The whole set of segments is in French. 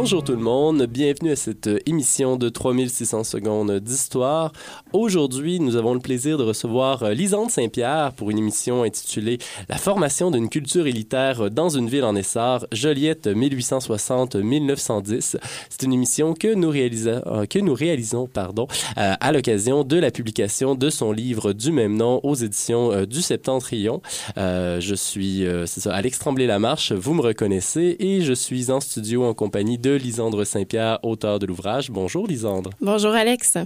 Bonjour tout le monde, bienvenue à cette émission de 3600 secondes d'histoire. Aujourd'hui, nous avons le plaisir de recevoir euh, Lisande Saint-Pierre pour une émission intitulée La formation d'une culture élitaire dans une ville en essor, Joliette 1860-1910. C'est une émission que nous, réalisa, euh, que nous réalisons pardon, euh, à l'occasion de la publication de son livre du même nom aux éditions du Septentrion. je suis, ça, Alex Tremblay-Lamarche, vous me reconnaissez, et je suis en studio en compagnie de Lisandre Saint-Pierre, auteur de l'ouvrage. Bonjour Lisandre. Bonjour Alex.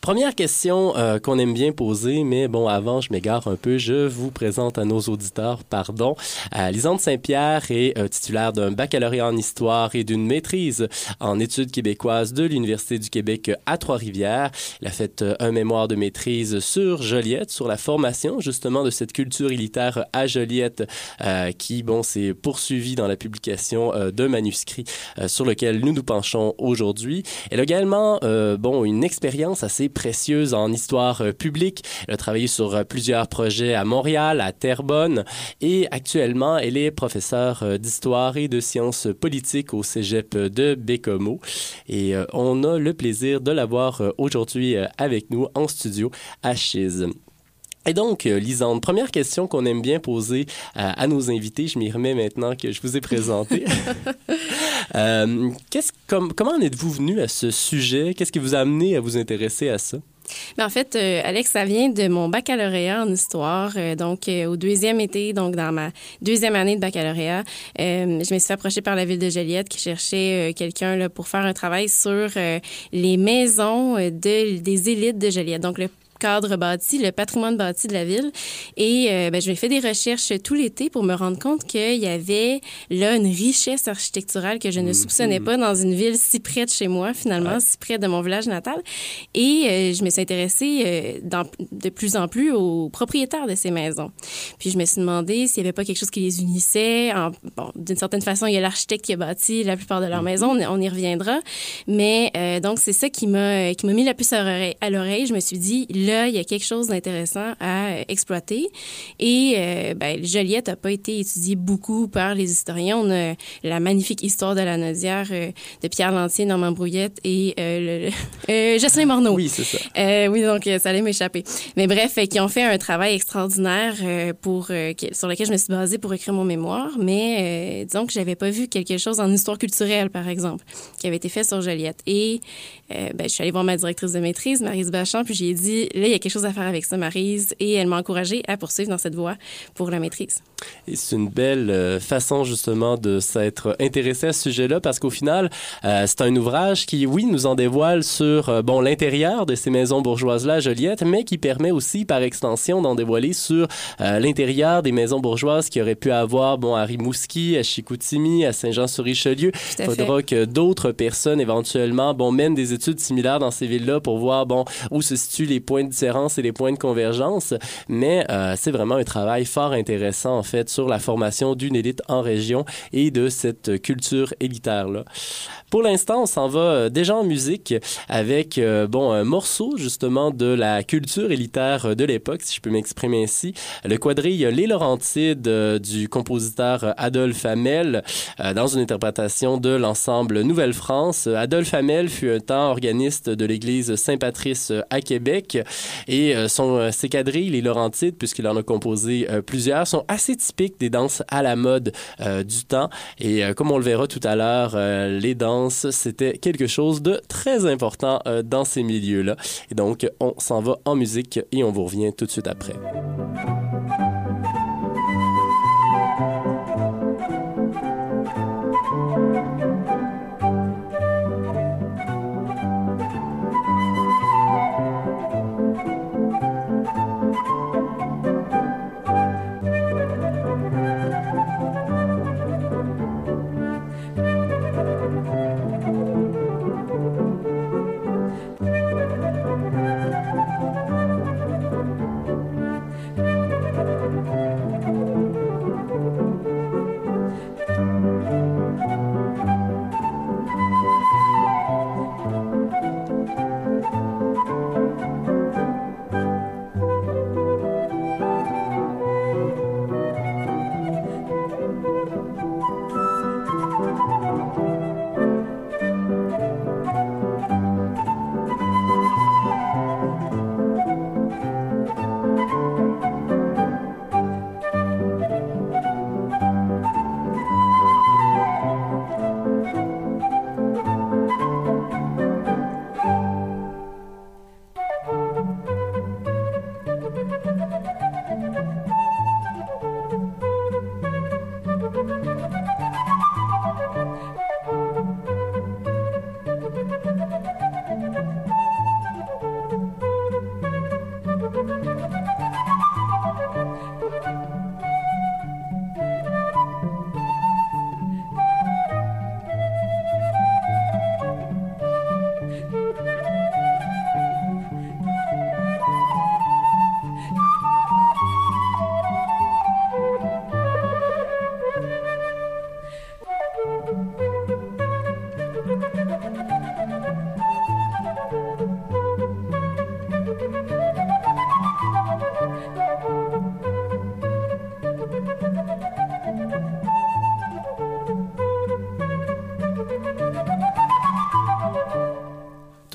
Première question euh, qu'on aime bien poser, mais bon, avant, je m'égare un peu. Je vous présente à nos auditeurs, pardon. Euh, Lisande Saint-Pierre est euh, titulaire d'un baccalauréat en histoire et d'une maîtrise en études québécoises de l'Université du Québec à Trois-Rivières. Elle a fait euh, un mémoire de maîtrise sur Joliette, sur la formation justement de cette culture élitaire à Joliette, qui, bon, s'est poursuivie dans la publication d'un manuscrit sur lequel nous nous penchons aujourd'hui. Elle a également, bon, une expérience assez précieuse en histoire euh, publique. Elle a travaillé sur euh, plusieurs projets à Montréal, à Terrebonne et actuellement, elle est professeure euh, d'histoire et de sciences politiques au Cégep de Bécomo. Et on a le plaisir de l'avoir aujourd'hui avec nous en studio à Chiz. Et donc, Lisande, première question qu'on aime bien poser à nos invités, je m'y remets maintenant que je vous ai présenté. euh, comment en êtes-vous venu à ce sujet? Qu'est-ce qui vous a amené à vous intéresser à ça? Mais en fait, euh, Alex, ça vient de mon baccalauréat en histoire. Euh, donc, euh, au deuxième été, donc dans ma deuxième année de baccalauréat, je me suis approchée par la ville de Joliette qui cherchait quelqu'un pour faire un travail sur les maisons de, des élites de Joliette. Donc, le cadre bâti, le patrimoine bâti de la ville. Et euh, ben, je vais fait des recherches tout l'été pour me rendre compte qu'il y avait là une richesse architecturale que je ne soupçonnais mm-hmm. pas dans une ville si près de chez moi, finalement, si près de mon village natal. Et euh, je me suis intéressée euh, dans, de plus en plus aux propriétaires de ces maisons. Puis je me suis demandé s'il n'y avait pas quelque chose qui les unissait. bon, d'une certaine façon, il y a l'architecte qui a bâti la plupart de leurs mm-hmm. maisons, on, y reviendra. Mais donc, c'est ça qui m'a qui m'a mis la puce à l'oreille. Je me suis dit, là, il y a quelque chose d'intéressant à euh, exploiter. Et euh, ben, Joliette n'a pas été étudiée beaucoup par les historiens. On a la magnifique histoire de la Nodière euh, de Pierre Lantier, Normand Brouillette et le, Jocelyn Morneau. Oui, c'est ça. oui, donc ça allait m'échapper. Mais bref, qui ont fait un travail extraordinaire pour, sur lequel je me suis basée pour écrire mon mémoire. Mais disons que j'avais pas vu quelque chose en histoire culturelle, par exemple, qui avait été fait sur Joliette. Et ben, je suis allée voir ma directrice de maîtrise, Marise Bachand, puis j'ai dit, là, il y a quelque chose à faire avec ça, Marise, et elle m'a encouragée à poursuivre dans cette voie pour la maîtrise. Et c'est une belle euh, façon justement de s'être intéressé à ce sujet-là parce qu'au final, euh, c'est un ouvrage qui, oui, nous en dévoile sur euh, bon l'intérieur de ces maisons bourgeoises-là à Joliette, mais qui permet aussi, par extension, d'en dévoiler sur l'intérieur des maisons bourgeoises qui auraient pu avoir bon à Rimouski, à Chicoutimi, à Saint-Jean-sur-Richelieu. Il faudra que d'autres personnes éventuellement bon mènent des études similaires dans ces villes-là pour voir bon où se situent les points de différence et les points de convergence. Mais c'est vraiment un travail fort intéressant fait sur la formation d'une élite en région et de cette culture élitaire-là. Pour l'instant, on s'en va euh, déjà en musique avec euh, bon un morceau justement de la culture élitaire de l'époque, si je peux m'exprimer ainsi. Le quadrille Les Laurentides euh, du compositeur Adolphe Hamel dans une interprétation de l'ensemble Nouvelle-France. Adolphe Hamel fut un temps organiste de l'église Saint-Patrice à Québec et son, ses quadrilles, les Laurentides, puisqu'il en a composé plusieurs, sont assez typiques des danses à la mode du temps. Et comme on le verra tout à l'heure, les danses c'était quelque chose de très important euh, dans ces milieux-là. Et donc, on s'en va en musique et on vous revient tout de suite après.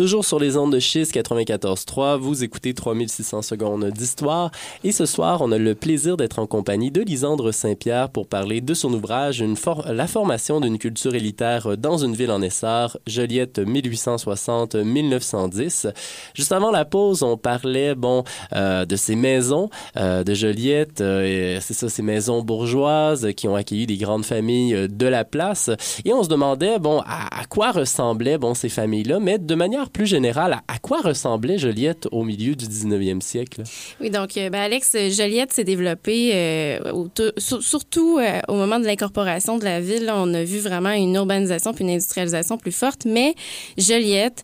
Toujours sur les ondes de Chiz 94.3, vous écoutez 3600 secondes d'histoire. Et ce soir, on a le plaisir d'être en compagnie de Lisandre Saint-Pierre pour parler de son ouvrage La formation d'une culture élitaire dans une ville en essor, Joliette 1860-1910. Juste avant la pause, on parlait, bon, euh, de ces maisons euh, de Joliette. Euh, c'est ça, ces maisons bourgeoises qui ont accueilli des grandes familles de la place. Et on se demandait, bon, à, quoi ressemblaient, bon, ces familles-là, mais de manière plus générale, à, quoi ressemblait Joliette au milieu du 19e siècle? Oui, donc, ben, Alex, Joliette s'est développée surtout au moment de l'incorporation de la ville. on a vu vraiment une urbanisation puis une industrialisation plus forte, mais Joliette,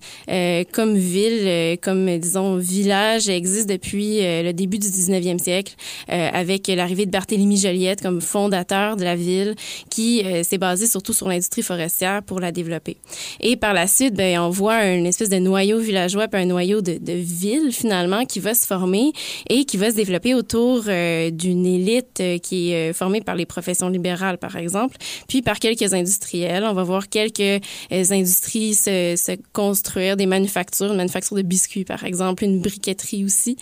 comme ville, comme, disons, village, existe depuis le début du 19e siècle, avec l'arrivée de Barthélemy Joliette comme fondateur de la ville, qui s'est basé surtout sur l'industrie forestière pour la développer. Et par la suite, ben, on voit une espèce de noyau villageois puis un noyau de, ville finalement qui va se former et qui va se développer autour euh, d'une élite euh, qui est euh, formée par les professions libérales, par exemple, puis par quelques industriels. On va voir quelques industries se, construire, des manufactures, une manufacture de biscuits, par exemple, une briqueterie aussi,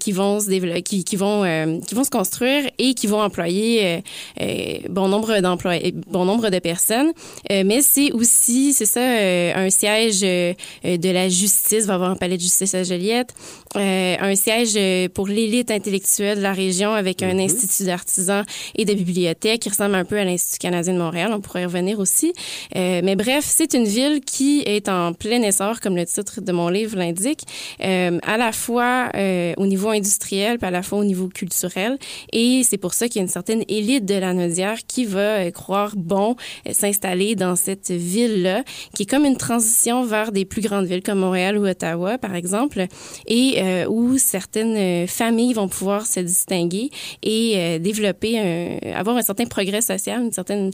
qui vont se développer, qui, vont, vont se construire et qui vont employer bon nombre d'employés, bon nombre de personnes. mais c'est aussi, c'est ça, un siège la justice, va avoir un palais de justice à Joliette, un siège pour l'élite intellectuelle de la région avec un mm-hmm. institut d'artisans et de bibliothèques qui ressemble un peu à l'Institut canadien de Montréal. On pourrait y revenir aussi. mais bref, c'est une ville qui est en plein essor, comme le titre de mon livre l'indique, à la fois au niveau industriel, puis à la fois au niveau culturel. Et c'est pour ça qu'il y a une certaine élite de la Naudière qui va croire bon s'installer dans cette ville-là, qui est comme une transition vers des plus grandes villes comme Montréal ou Ottawa, par exemple, et euh, où certaines euh, familles vont pouvoir se distinguer et euh, développer, un, avoir un certain progrès social, une certaine,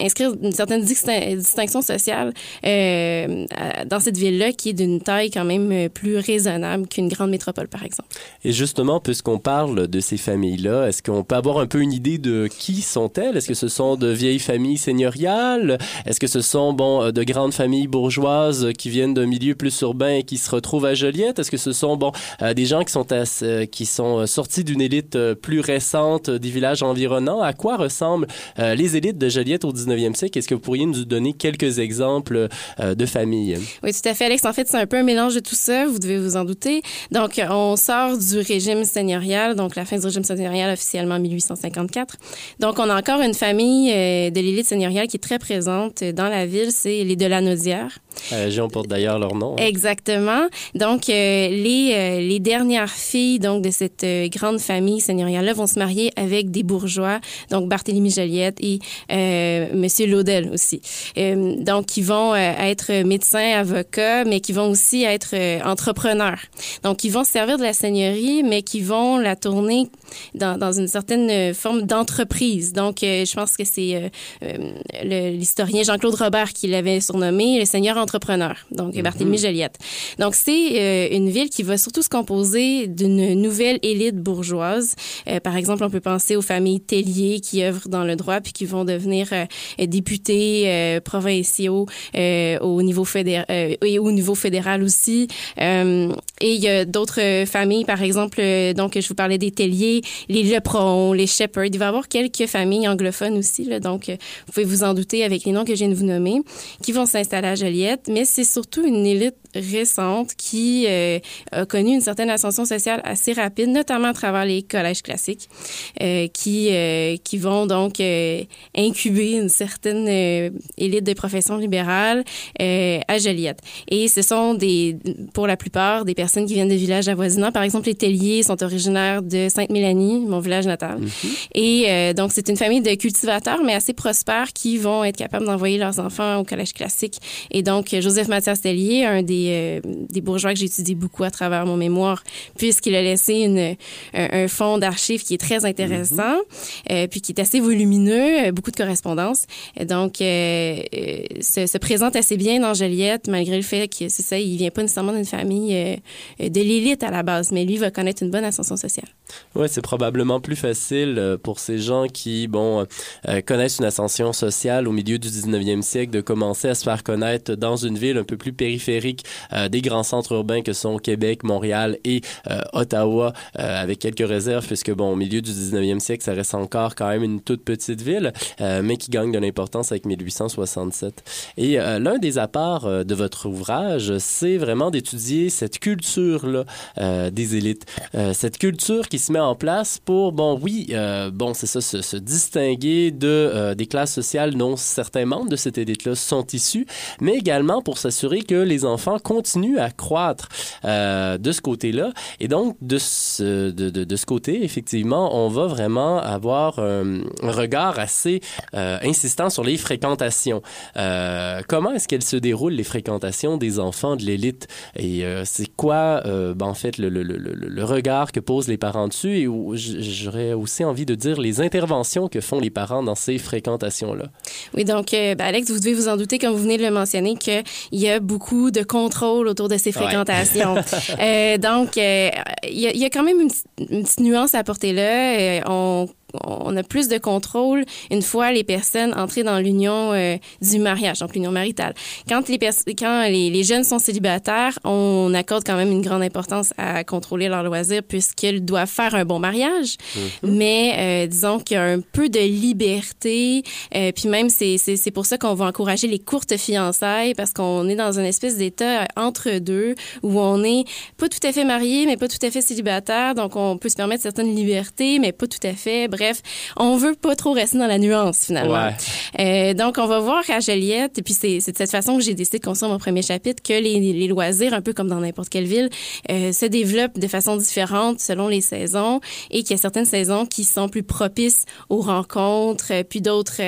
inscrire une certaine distinction sociale dans cette ville-là qui est d'une taille quand même plus raisonnable qu'une grande métropole, par exemple. Et justement, puisqu'on parle de ces familles-là, est-ce qu'on peut avoir un peu une idée de qui sont-elles? Est-ce que ce sont de vieilles familles seigneuriales? Est-ce que ce sont, bon, de grandes familles bourgeoises qui viennent d'un milieu plus urbain et qui se retrouvent à Joliette? Est-ce que ce sont, bon, euh, des gens qui sont, euh, qui sont sortis d'une élite euh, plus récente des villages environnants? À quoi ressemblent les élites de Joliette au 19e siècle? Est-ce que vous pourriez nous donner quelques exemples de familles? Oui, tout à fait, Alex. En fait, c'est un peu un mélange de tout ça. Vous devez vous en douter. Donc, on sort du régime seigneurial, donc la fin du régime seigneurial officiellement en 1854. Donc, on a encore une famille de l'élite seigneuriale qui est très présente dans la ville, c'est les de la Naudière. La région porte d'ailleurs leur nom. Hein. Exactement. Donc, euh, les, euh, les dernières filles donc de cette euh, grande famille seigneuriale-là vont se marier avec des bourgeois, donc Barthélemy Joliette et Monsieur Laudel aussi. donc, qui vont être médecins, avocats, mais qui vont aussi être entrepreneurs. Donc, ils vont se servir de la seigneurie, mais qui vont la tourner dans, dans une certaine forme d'entreprise. Donc, je pense que c'est l'historien Jean-Claude Robert qui l'avait surnommé le seigneur entrepreneur, donc mm Barthélemy Joliette. Donc, c'est euh, une ville qui va surtout se composer d'une nouvelle élite bourgeoise. Euh, par exemple, on peut penser aux familles Tellier qui œuvrent dans le droit puis qui vont devenir euh, députés provinciaux au niveau fédéral et au niveau fédéral aussi. et il y a d'autres familles, par exemple, donc je vous parlais des Tellier, les Leprons, les Shepherds. Il va y avoir quelques familles anglophones aussi, donc vous pouvez vous en douter avec les noms que je viens de vous nommer, qui vont s'installer à Joliette mais c'est surtout une élite récente qui euh, a connu une certaine ascension sociale assez rapide, notamment à travers les collèges classiques, euh, qui, euh, qui vont donc incuber une certaine élite de professions libérales à Joliette. Et ce sont des, pour la plupart des personnes qui viennent de villages avoisinants. Par exemple, les Telliers sont originaires de Sainte-Mélanie, mon village natal. Mm-hmm. Et donc, c'est une famille de cultivateurs, mais assez prospères, qui vont être capables d'envoyer leurs enfants au collège classique. Et donc, Joseph Mathias Tellier, un des euh, des, bourgeois que j'ai étudié beaucoup à travers mon mémoire, puisqu'il a laissé une, un, fonds d'archives qui est très intéressant, mm-hmm. euh, puis qui est assez volumineux, euh, beaucoup de correspondances. Donc, se, se, présente assez bien dans Joliette, malgré le fait que c'est ça, il vient pas nécessairement d'une famille de l'élite à la base, mais lui va connaître une bonne ascension sociale. Oui, c'est probablement plus facile pour ces gens qui, bon, euh, connaissent une ascension sociale au milieu du 19e siècle de commencer à se faire connaître dans une ville un peu plus périphérique euh, des grands centres urbains que sont Québec, Montréal et Ottawa, avec quelques réserves, puisque, bon, au milieu du 19e siècle, ça reste encore quand même une toute petite ville, mais qui gagne de l'importance avec 1867. Et l'un des apports de votre ouvrage, c'est vraiment d'étudier cette culture-là des élites, cette culture qui se met en place pour, bon, oui, euh, bon, c'est ça, se, distinguer de euh, des classes sociales dont certains membres de cette élite-là sont issus, mais également pour s'assurer que les enfants continuent à croître euh, de ce côté-là. Et donc, de ce, de, de, ce côté, effectivement, on va vraiment avoir un regard assez insistant sur les fréquentations. comment est-ce qu'elles se déroulent, les fréquentations des enfants de l'élite? Et c'est quoi, ben, en fait, le, le, le, regard que posent les parents dessus? Et j'aurais aussi envie de dire les interventions que font les parents dans ces fréquentations-là. Oui, donc, euh, ben, Alex, vous devez vous en douter, comme vous venez de le mentionner, qu'il y a beaucoup de contrôle autour de ces fréquentations. euh, donc, euh, il y, y, a quand même une, une petite nuance à apporter là. Euh, on on a plus de contrôle une fois les personnes entrées dans l'union euh, du mariage, donc l'union maritale. Quand les quand les, les, jeunes sont célibataires, on accorde quand même une grande importance à contrôler leurs loisirs puisqu'ils doivent faire un bon mariage. Mm-hmm. Mais euh, disons qu'il y a un peu de liberté, euh, puis même c'est c'est pour ça qu'on va encourager les courtes fiançailles parce qu'on est dans une espèce d'état entre deux où on est pas tout à fait marié mais pas tout à fait célibataire, donc on peut se permettre certaines libertés mais pas tout à fait. Bref, on veut pas trop rester dans la nuance finalement. Euh, donc, on va voir à Joliette, et puis c'est de cette façon que j'ai décidé de construire mon premier chapitre, que les, les loisirs, un peu comme dans n'importe quelle ville, euh, se développent de façon différente selon les saisons et qu'il y a certaines saisons qui sont plus propices aux rencontres, puis d'autres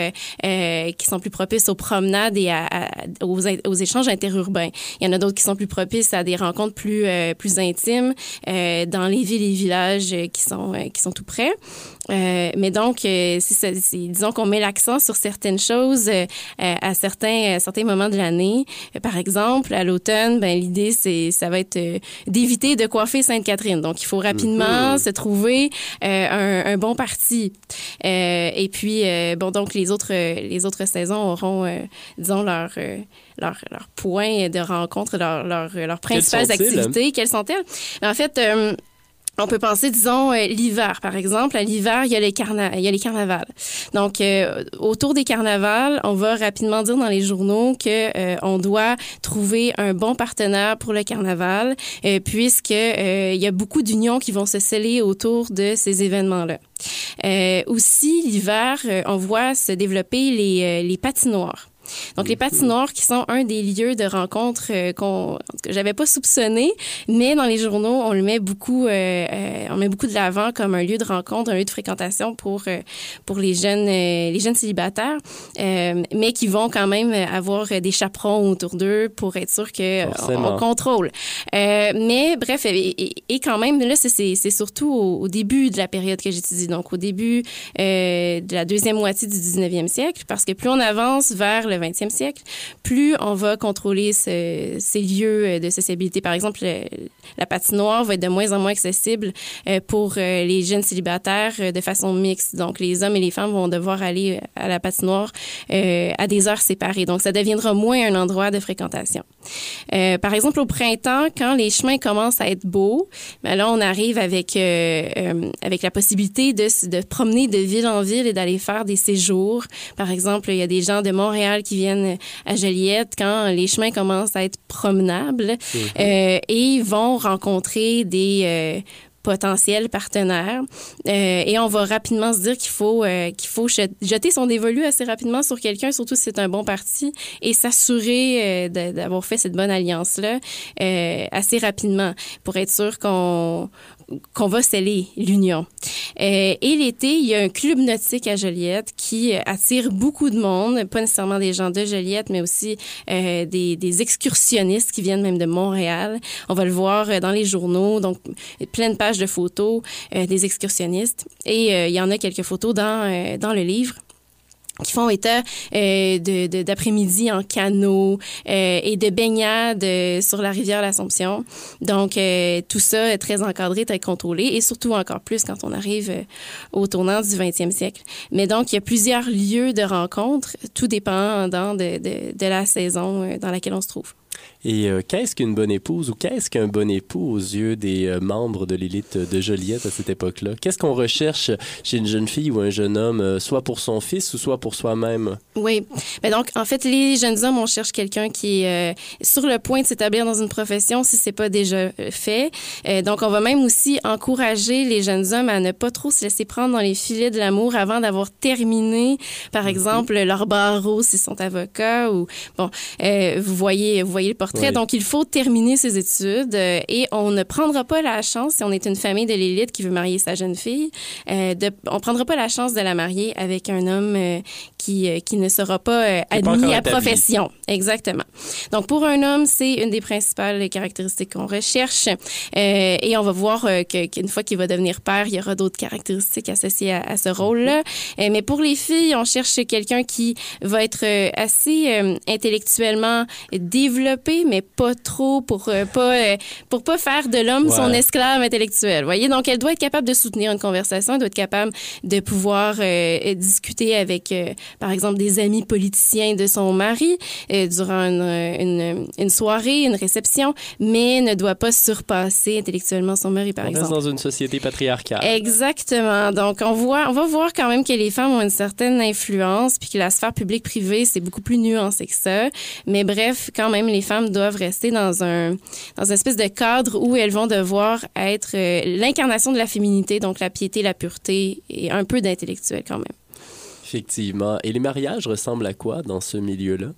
euh, qui sont plus propices aux promenades et à, aux, aux, échanges interurbains. Il y en a d'autres qui sont plus propices à des rencontres plus, euh, plus intimes euh, dans les villes et villages qui sont, qui sont tout près. Euh, mais donc, euh, c'est, disons qu'on met l'accent sur certaines choses euh, à certains, à certains moments de l'année. Par exemple, à l'automne, ben l'idée c'est ça va être d'éviter de coiffer Sainte-Catherine. Donc, il faut rapidement mhm. se trouver un, un, bon parti. et puis, bon, donc les autres les autres saisons auront, disons leur leur, leur point de rencontre, leurs leur, leur principales activités. Quelles sont-elles? En fait, on peut penser, disons, euh, l'hiver, par exemple. À l'hiver, il y a les, carna y a les carnavals. Donc, euh, autour des carnavals, on va rapidement dire dans les journaux que euh, on doit trouver un bon partenaire pour le carnaval, puisque il y a beaucoup d'unions qui vont se sceller autour de ces événements-là. aussi, l'hiver, on voit se développer les, les patinoires. Donc, les patinoires qui sont un des lieux de rencontre euh, qu'on, que j'avais pas soupçonné, mais dans les journaux, on le met beaucoup, euh, euh, on met beaucoup de l'avant comme un lieu de rencontre, un lieu de fréquentation pour pour les jeunes les jeunes célibataires, mais qui vont quand même avoir des chaperons autour d'eux pour être sûr que on, contrôle. mais bref, et, et, quand même là, c'est c'est surtout au, début de la période que j'étudie, donc au début de la deuxième moitié du 19e siècle, parce que plus on avance vers le 20e siècle, plus on va contrôler ce, ces lieux euh, de sociabilité. Par exemple, la patinoire va être de moins en moins accessible euh, pour euh, les jeunes célibataires de façon mixte. Donc, les hommes et les femmes vont devoir aller à la patinoire à des heures séparées. Donc, ça deviendra moins un endroit de fréquentation. Par exemple, au printemps, quand les chemins commencent à être beaux, ben là, on arrive avec avec la possibilité de, de promener de ville en ville et d'aller faire des séjours. Par exemple, il y a des gens de Montréal qui viennent à Joliette quand les chemins commencent à être promenables mhm. euh, et vont rencontrer des euh, potentiels partenaires euh, et on va rapidement se dire qu'il faut qu'il faut jeter son dévolu assez rapidement sur quelqu'un surtout si c'est un bon parti et s'assurer d'avoir fait cette bonne alliance là assez rapidement pour être sûr qu'on qu'on va sceller l'union. Euh, et l'été, il y a un club nautique à Joliette qui attire beaucoup de monde, pas nécessairement des gens de Joliette, mais aussi euh, des, excursionnistes qui viennent même de Montréal. On va le voir euh, dans les journaux, donc plein de pages de photos des excursionnistes. Et il y en a quelques photos dans, dans le livre qui font état euh, d'après-midi en canot euh, et de baignade euh, sur la rivière l'Assomption. Donc, euh, tout ça est très encadré, très contrôlé et surtout encore plus quand on arrive euh, au tournant du 20e siècle. Mais donc, il y a plusieurs lieux de rencontre, tout dépendant de, de, de la saison dans laquelle on se trouve. Et euh, qu'est-ce qu'une bonne épouse ou qu'est-ce qu'un bon époux aux yeux des euh, membres de l'élite de Joliette à cette époque-là? Qu'est-ce qu'on recherche chez une jeune fille ou un jeune homme, euh, soit pour son fils ou soit pour soi-même? Oui. Ben donc, en fait, les jeunes hommes, on cherche quelqu'un qui est sur le point de s'établir dans une profession si c'est pas déjà fait. donc, on va même aussi encourager les jeunes hommes à ne pas trop se laisser prendre dans les filets de l'amour avant d'avoir terminé, par mhm. exemple, leur barreau s'ils sont avocats ou, bon, vous voyez, vous voyez le portrait. Donc, il faut terminer ses études euh, et on ne prendra pas la chance, si on est une famille de l'élite qui veut marier sa jeune fille, euh, de, on prendra pas la chance de la marier avec un homme euh, qui, euh, qui ne sera pas admis à profession. Exactement. Donc, pour un homme, c'est une des principales caractéristiques qu'on recherche. et on va voir qu'une fois qu'il va devenir père, il y aura d'autres caractéristiques associées à, à ce rôle-là. mais pour les filles, on cherche quelqu'un qui va être assez intellectuellement développé, mais pas trop pour euh, pas euh, pour pas faire de l'homme son esclave intellectuel. Voyez, donc elle doit être capable de soutenir une conversation, elle doit être capable de pouvoir euh, discuter avec, par exemple, des amis politiciens de son mari durant une, une, une, soirée, une réception, mais ne doit pas surpasser intellectuellement son mari, par on exemple. Reste dans une société patriarcale. Exactement. Donc on voit, on va voir quand même que les femmes ont une certaine influence, puis que la sphère publique-privée c'est beaucoup plus nuancé que ça. Mais bref, quand même, les femmes doivent rester dans un dans une espèce de cadre où elles vont devoir être euh, l'incarnation de la féminité, donc la piété, la pureté et un peu d'intellectuel quand même. Effectivement. Et les mariages ressemblent à quoi dans ce milieu-là?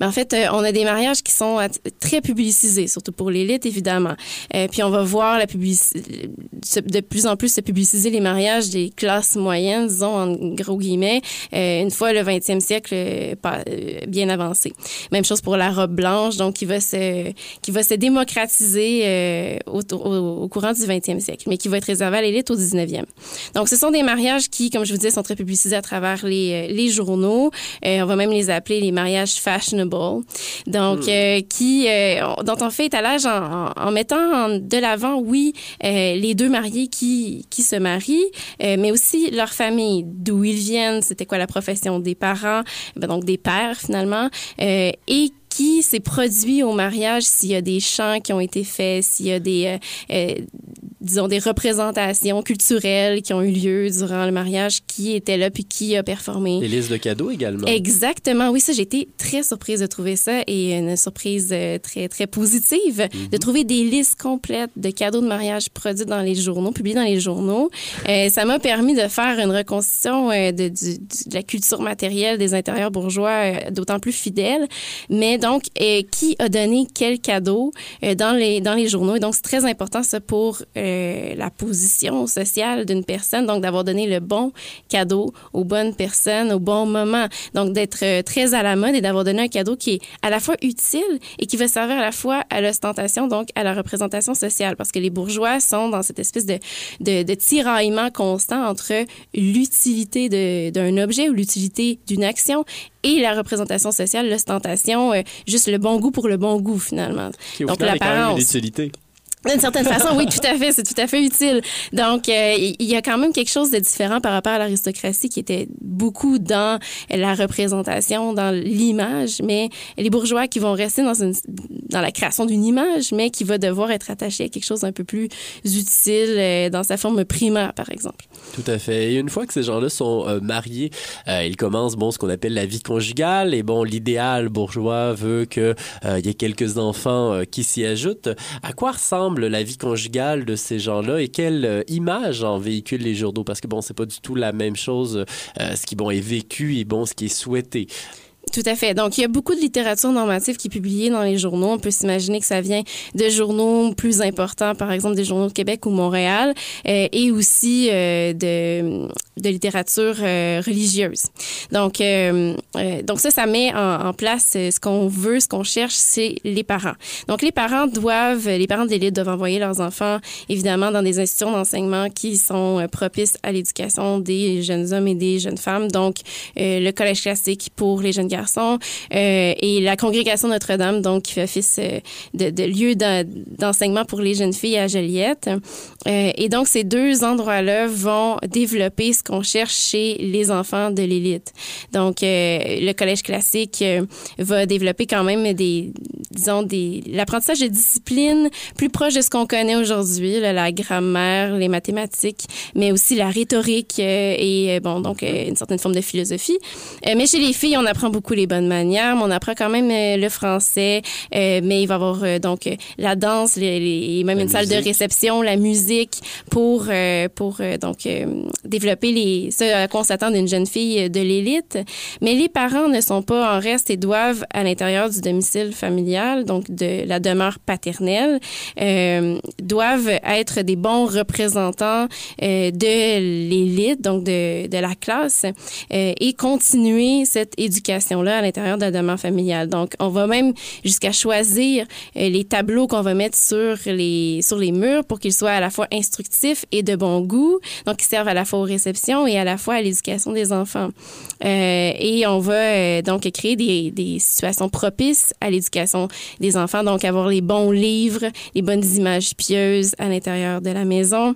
Ben, en fait, euh, on a des mariages qui sont très publicisés, surtout pour l'élite, évidemment. Euh, puis on va voir la de plus en plus se publiciser les mariages des classes moyennes, disons en gros guillemets, euh, une fois le 20e siècle euh, euh, bien avancé. Même chose pour la robe blanche, donc qui va se, qui va se démocratiser euh, au, courant du 20e siècle, mais qui va être réservé à l'élite au 19e. Donc ce sont des mariages qui, comme je vous disais, sont très publicisés à travers les, journaux. on va même les appeler les mariages fashionable, donc hmm. euh, qui euh, dont on fait étalage en, en, mettant de l'avant, oui, euh, les deux mariés qui qui se marient, mais aussi leur famille, d'où ils viennent, c'était quoi la profession des parents, ben, donc des pères finalement, et qui s'est produit au mariage, s'il y a des chants qui ont été faits, s'il y a des, disons, des représentations culturelles qui ont eu lieu durant le mariage, qui était là puis qui a performé. Des listes de cadeaux également. Exactement. Oui, ça, j'ai été très surprise de trouver ça et une surprise euh, très, très positive mm-hmm. de trouver des listes complètes de cadeaux de mariage produits dans les journaux, publiés dans les journaux. Euh, ça m'a permis de faire une reconstitution euh, de, de, la culture matérielle des intérieurs bourgeois euh, d'autant plus fidèle. Mais donc, euh, qui a donné quel cadeau dans, les, dans les journaux? Et donc, c'est très important, ça, pour euh, la position sociale d'une personne, donc d'avoir donné le bon cadeau aux bonnes personnes au bon moment. Donc d'être euh, très à la mode et d'avoir donné un cadeau qui est à la fois utile et qui va servir à la fois à l'ostentation, donc à la représentation sociale, parce que les bourgeois sont dans cette espèce de, de, tiraillement constant entre l'utilité d'un objet ou l'utilité d'une action et la représentation sociale, l'ostentation, euh, juste le bon goût pour le bon goût finalement. donc l'apparence. D'une certaine façon, oui, tout à fait, c'est tout à fait utile. Donc, euh, il y a quand même quelque chose de différent par rapport à l'aristocratie qui était beaucoup dans la représentation, dans l'image, mais les bourgeois qui vont rester dans, une, dans la création d'une image, mais qui va devoir être attaché à quelque chose un peu plus utile euh, dans sa forme primaire, par exemple. Tout à fait. Et une fois que ces gens-là sont euh, mariés, euh, ils commencent bon ce qu'on appelle la vie conjugale. Et bon, l'idéal bourgeois veut que euh, y ait quelques enfants euh, qui s'y ajoutent. À quoi ressemble la vie conjugale de ces gens-là et quelle euh, image en véhiculent les journaux? Parce que bon, c'est pas du tout la même chose. ce qui bon est vécu et bon ce qui est souhaité. Tout à fait. Donc, il y a beaucoup de littérature normative qui est publiée dans les journaux. On peut s'imaginer que ça vient de journaux plus importants, par exemple des journaux de Québec ou Montréal, euh, et aussi euh, de, de littérature euh, religieuse. Donc, euh, euh, donc ça, ça met en, en place ce qu'on veut, ce qu'on cherche, c'est les parents. Donc, les parents doivent, les parents d'élite doivent envoyer leurs enfants, évidemment, dans des institutions d'enseignement qui sont propices à l'éducation des jeunes hommes et des jeunes femmes. Donc, le collège classique pour les jeunes garçons et la congrégation Notre-Dame, donc, qui fait office de, de lieu d'enseignement pour les jeunes filles à Joliette. et donc, ces deux endroits-là vont développer ce qu'on cherche chez les enfants de l'élite. Donc, euh, le collège classique euh, va développer quand même des, disons, des, l'apprentissage de disciplines plus proches de ce qu'on connaît aujourd'hui, la grammaire, les mathématiques, mais aussi la rhétorique euh, et, bon, donc, une certaine forme de philosophie. mais chez les filles, on apprend beaucoup les bonnes manières, mais on apprend quand même le français, mais il va y avoir donc la danse, les, les, même une salle de réception, la musique pour, pour donc développer les, ce à quoi on s'attend d'une jeune fille de l'élite. Mais les parents ne sont pas en reste et doivent, à l'intérieur du domicile familial, donc de la demeure paternelle, euh, doivent être des bons représentants euh, de l'élite, donc de, de la classe, euh, et continuer cette éducation-là à l'intérieur de la demeure familiale. Donc, on va même jusqu'à choisir euh, les tableaux qu'on va mettre sur les, sur les murs pour qu'ils soient à la fois instructifs et de bon goût, donc qui servent à la fois aux réceptions et à la fois à l'éducation des enfants. Euh, et on va euh, donc créer des, des situations propices à l'éducation des enfants, donc avoir les bons livres, les bonnes images pieuses à l'intérieur de la maison.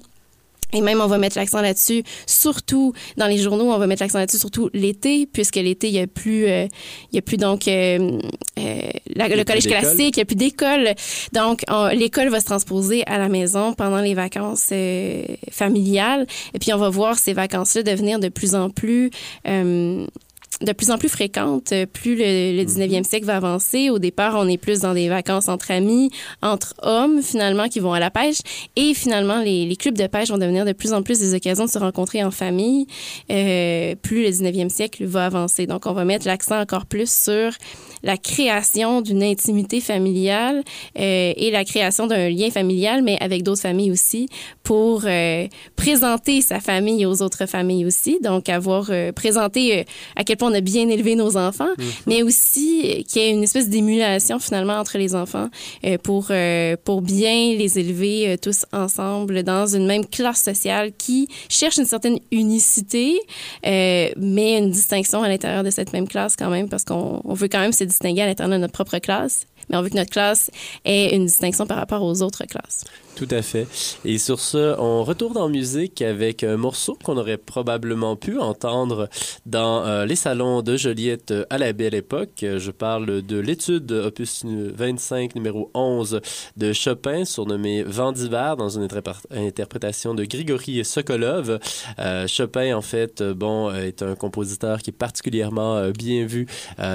Et même, on va mettre l'accent là-dessus, surtout dans les journaux, on va mettre l'accent là-dessus, surtout l'été, puisque l'été, il y a plus, euh, il y a plus donc euh, euh, le collège classique, il y a plus d'école. Donc, l'école va se transposer à la maison pendant les vacances familiales. Et puis, on va voir ces vacances-là devenir de plus en plus de plus en plus fréquente, euh, plus le, 19e mhm. siècle va avancer. Au départ, on est plus dans des vacances entre amis, entre hommes, finalement, qui vont à la pêche. Et finalement, les, les clubs de pêche vont devenir de plus en plus des occasions de se rencontrer en famille. Euh, plus le 19e siècle va avancer. Donc, on va mettre l'accent encore plus sur la création d'une intimité familiale euh, et la création d'un lien familial, mais avec d'autres familles aussi, pour euh, présenter sa famille aux autres familles aussi. Donc, avoir euh, présenté à quel point on a bien élevé nos enfants, mhm. mais aussi qu'il y ait une espèce d'émulation finalement entre les enfants pour, pour bien les élever tous ensemble dans une même classe sociale qui cherche une certaine unicité, mais une distinction à l'intérieur de cette même classe quand même, parce qu'on veut quand même se distinguer à l'intérieur de notre propre classe, mais on veut que notre classe ait une distinction par rapport aux autres classes. Tout à fait. Et sur ce, on retourne en musique avec un morceau qu'on aurait probablement pu entendre dans euh, les salons de Joliette à la belle époque. Je parle de l'étude opus 25 numéro 11 de Chopin, surnommé Vent dans une interprétation de Grigory Sokolov. Euh, Chopin, en fait, bon, est un compositeur qui est particulièrement euh, bien vu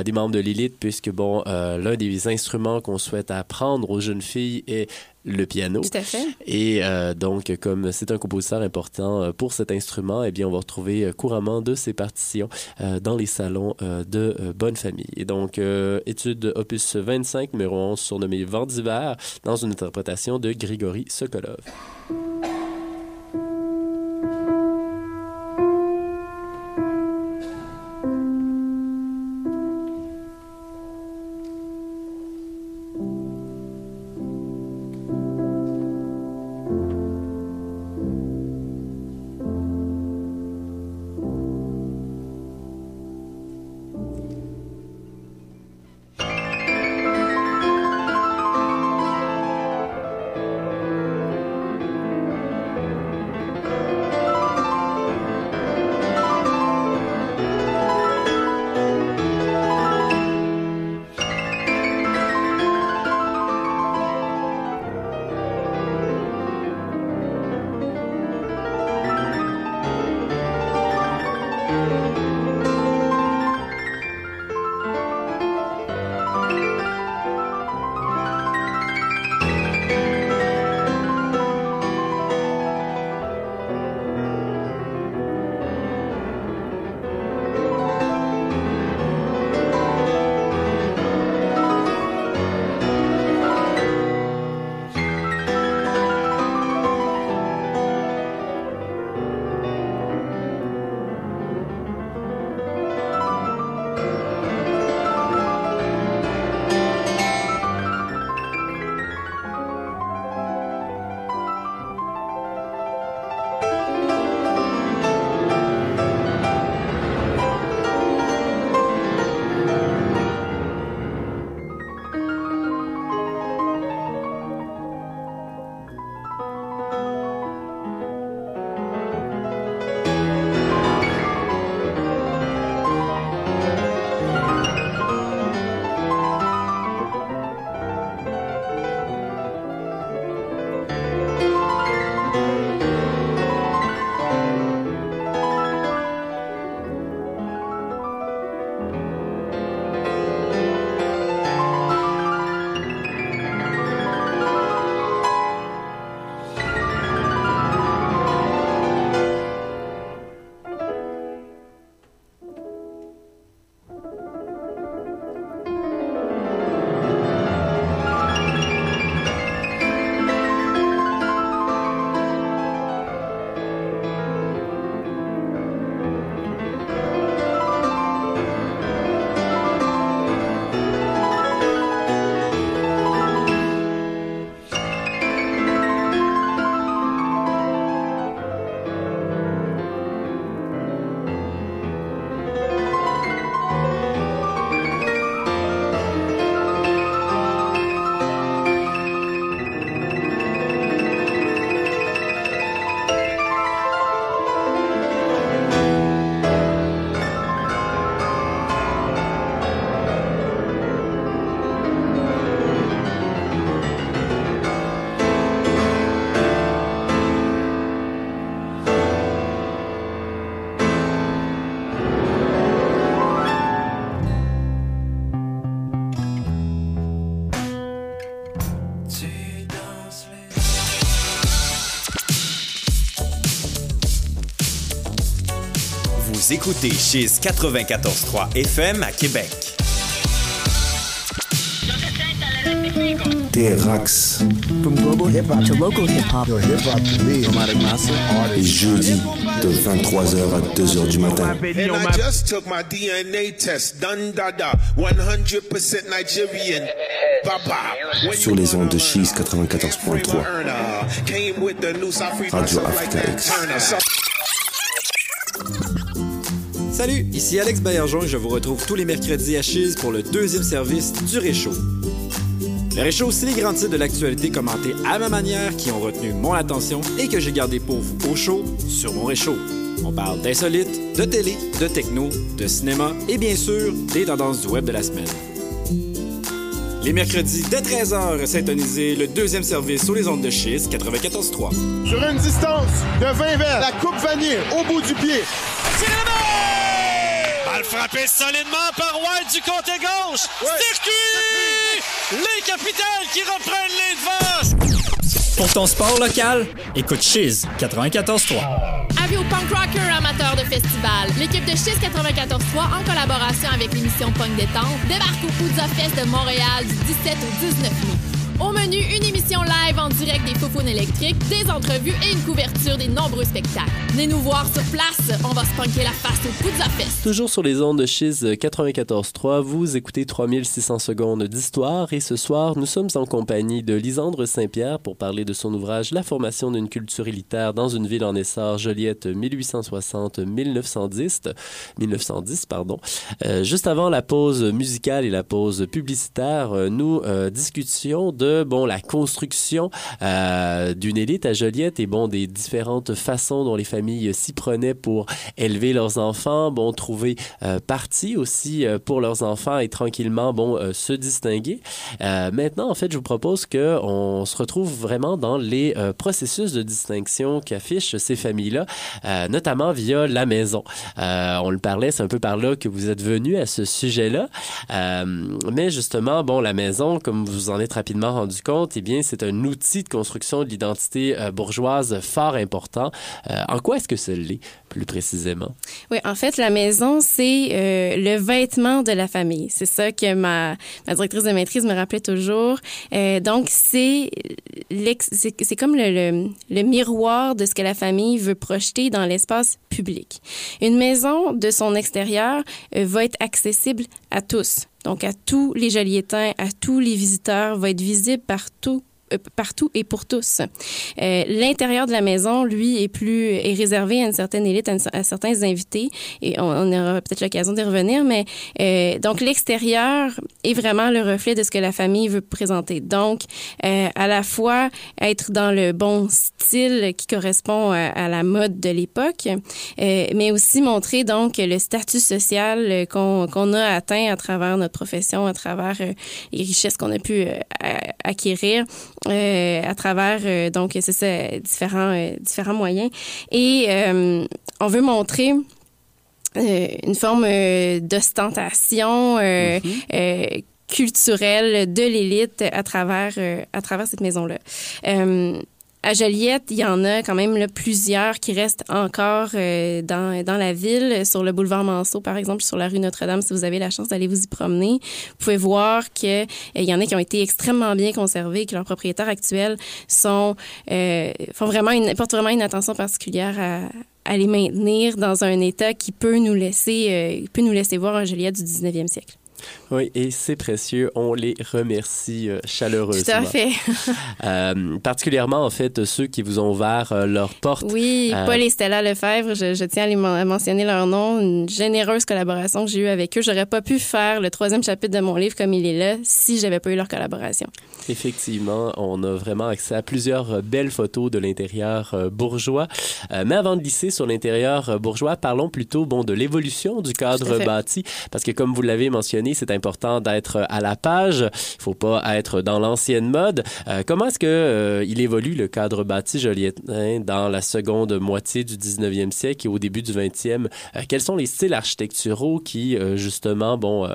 des membres de l'élite, puisque, bon, l'un des instruments qu'on souhaite apprendre aux jeunes filles est le piano. Tout à fait. Et euh, donc, comme c'est un compositeur important euh, pour cet instrument, eh bien, on va retrouver euh, couramment de ses partitions dans les salons de Bonne Famille. Et donc, étude opus 25, numéro 11, surnommé Vent d'hiver, dans une interprétation de Grigory Sokolov. Écoutez chez 94.3 FM à Québec. T-Rax. From global hip hop to local hip hop. Yo, hip hop to me. Nomadic Master. Et jeudi, de 23h à 2h du matin. And I just took my DNA test, done dada, 100% Nigerian. Baba. Sur les ondes de Cheese 94.3. Radio Africa X. Salut, ici Alex Baillargeon et je vous retrouve tous les mercredis à Chiz pour le deuxième service du Réchaud. Le Réchaud, c'est les grands titres de l'actualité commentés à ma manière qui ont retenu mon attention et que j'ai gardé pour vous au chaud sur mon Réchaud. On parle d'insolites, de télé, de techno, de cinéma et bien sûr des tendances du web de la semaine. Les mercredis dès 13h, syntonisez le deuxième service sur les ondes de Chiz 94.3. Sur une distance de 20 verres, la coupe vanille au bout du pied. Balle frappée solidement par White du côté gauche. Circuit! Les capitales qui reprennent les devants. Pour ton sport local, écoute Chiz 94.3. Avis aux punk rockers amateurs de festival, l'équipe de Chiz 94.3 en collaboration avec l'émission Punk Détente débarque au Poudza Fest de Montréal du 17 au 19 mai. Au menu, une émission live en direct des Faufounes électriques, des entrevues et une couverture des nombreux spectacles. Venez nous voir sur place, on va se punker la face au Poudza Fest. Toujours sur les ondes de Chiz 94.3, vous écoutez 3600 secondes d'histoire et ce soir, nous sommes en compagnie de Lisandre Saint-Pierre pour parler de son ouvrage La formation d'une culture élitaire dans une ville en essor, Joliette 1860-1910. 1910, pardon. Euh, juste avant la pause musicale et la pause publicitaire, euh, nous euh, discutions de bon la construction euh, d'une élite à Joliette et bon des différentes façons dont les familles s'y prenaient pour élever leurs enfants, bon trouver euh, parti aussi euh, pour leurs enfants et tranquillement bon se distinguer. Maintenant, en fait, je vous propose que on se retrouve vraiment dans les processus de distinction qu'affichent ces familles-là, euh, notamment via la maison. On le parlait, c'est un peu par là que vous êtes venu à ce sujet-là. Euh, mais justement, bon, la maison, comme vous en êtes rapidement rendu compte, eh bien, c'est un outil de construction de l'identité euh, bourgeoise fort important. Euh, en quoi est-ce que ça l'est, plus précisément? Oui, en fait, la maison, c'est euh, le vêtement de la famille. C'est ça que ma, ma directrice de maîtrise me rappelait toujours. Euh, donc, c'est c'est comme le, le, miroir de ce que la famille veut projeter dans l'espace public. Une maison, de son extérieur, euh, va être accessible à tous. Donc, à tous les jolietins, à tous les visiteurs, va être visible partout euh, partout et pour tous. Euh, L'intérieur de la maison, lui, est plus est réservé à une certaine élite, à, certains invités, et on, aura peut-être l'occasion d'y revenir. Mais euh, donc l'extérieur est vraiment le reflet de ce que la famille veut présenter. Donc, euh, à la fois être dans le bon style qui correspond à, la mode de l'époque, euh, mais aussi montrer donc le statut social euh, qu'on a atteint à travers notre profession, à travers euh, les richesses qu'on a pu euh, acquérir euh, à travers euh, donc c'est ça différents euh, différents moyens et euh, on veut montrer euh, une forme euh, d'ostentation euh, euh, culturelle de l'élite à travers euh, à travers cette maison là. À Joliette, il y en a quand même plusieurs qui restent encore euh, dans, la ville, sur le boulevard Manceau, par exemple, sur la rue Notre-Dame, si vous avez la chance d'aller vous y promener. Vous pouvez voir qu'il y en a qui ont été extrêmement bien conservés, que leurs propriétaires actuels euh, font vraiment une, portent vraiment une attention particulière à, à les maintenir dans un état qui peut nous laisser, euh, peut nous laisser voir un Joliette du 19e siècle. Oui, et c'est précieux. On les remercie euh, chaleureusement. Tout à fait. Euh, particulièrement, en fait, ceux qui vous ont ouvert euh, leurs portes. Oui, Euh, Paul et Stella Lefebvre, je, je tiens à, les men- à mentionner leur nom. Une généreuse collaboration que j'ai eue avec eux. J'aurais pas pu faire le troisième chapitre de mon livre comme il est là si j'avais pas eu leur collaboration. Effectivement, on a vraiment accès à plusieurs belles photos de l'intérieur bourgeois. Mais avant de glisser sur l'intérieur bourgeois, parlons plutôt bon de l'évolution du cadre bâti, parce que comme vous l'avez mentionné, c'est important d'être à la page. Il faut pas être dans l'ancienne mode. Euh, comment est-ce que euh, il évolue le cadre bâti jolietien dans la seconde moitié du 19e siècle et au début du 20e? Euh, quels sont les styles architecturaux qui, euh, justement, bon, euh,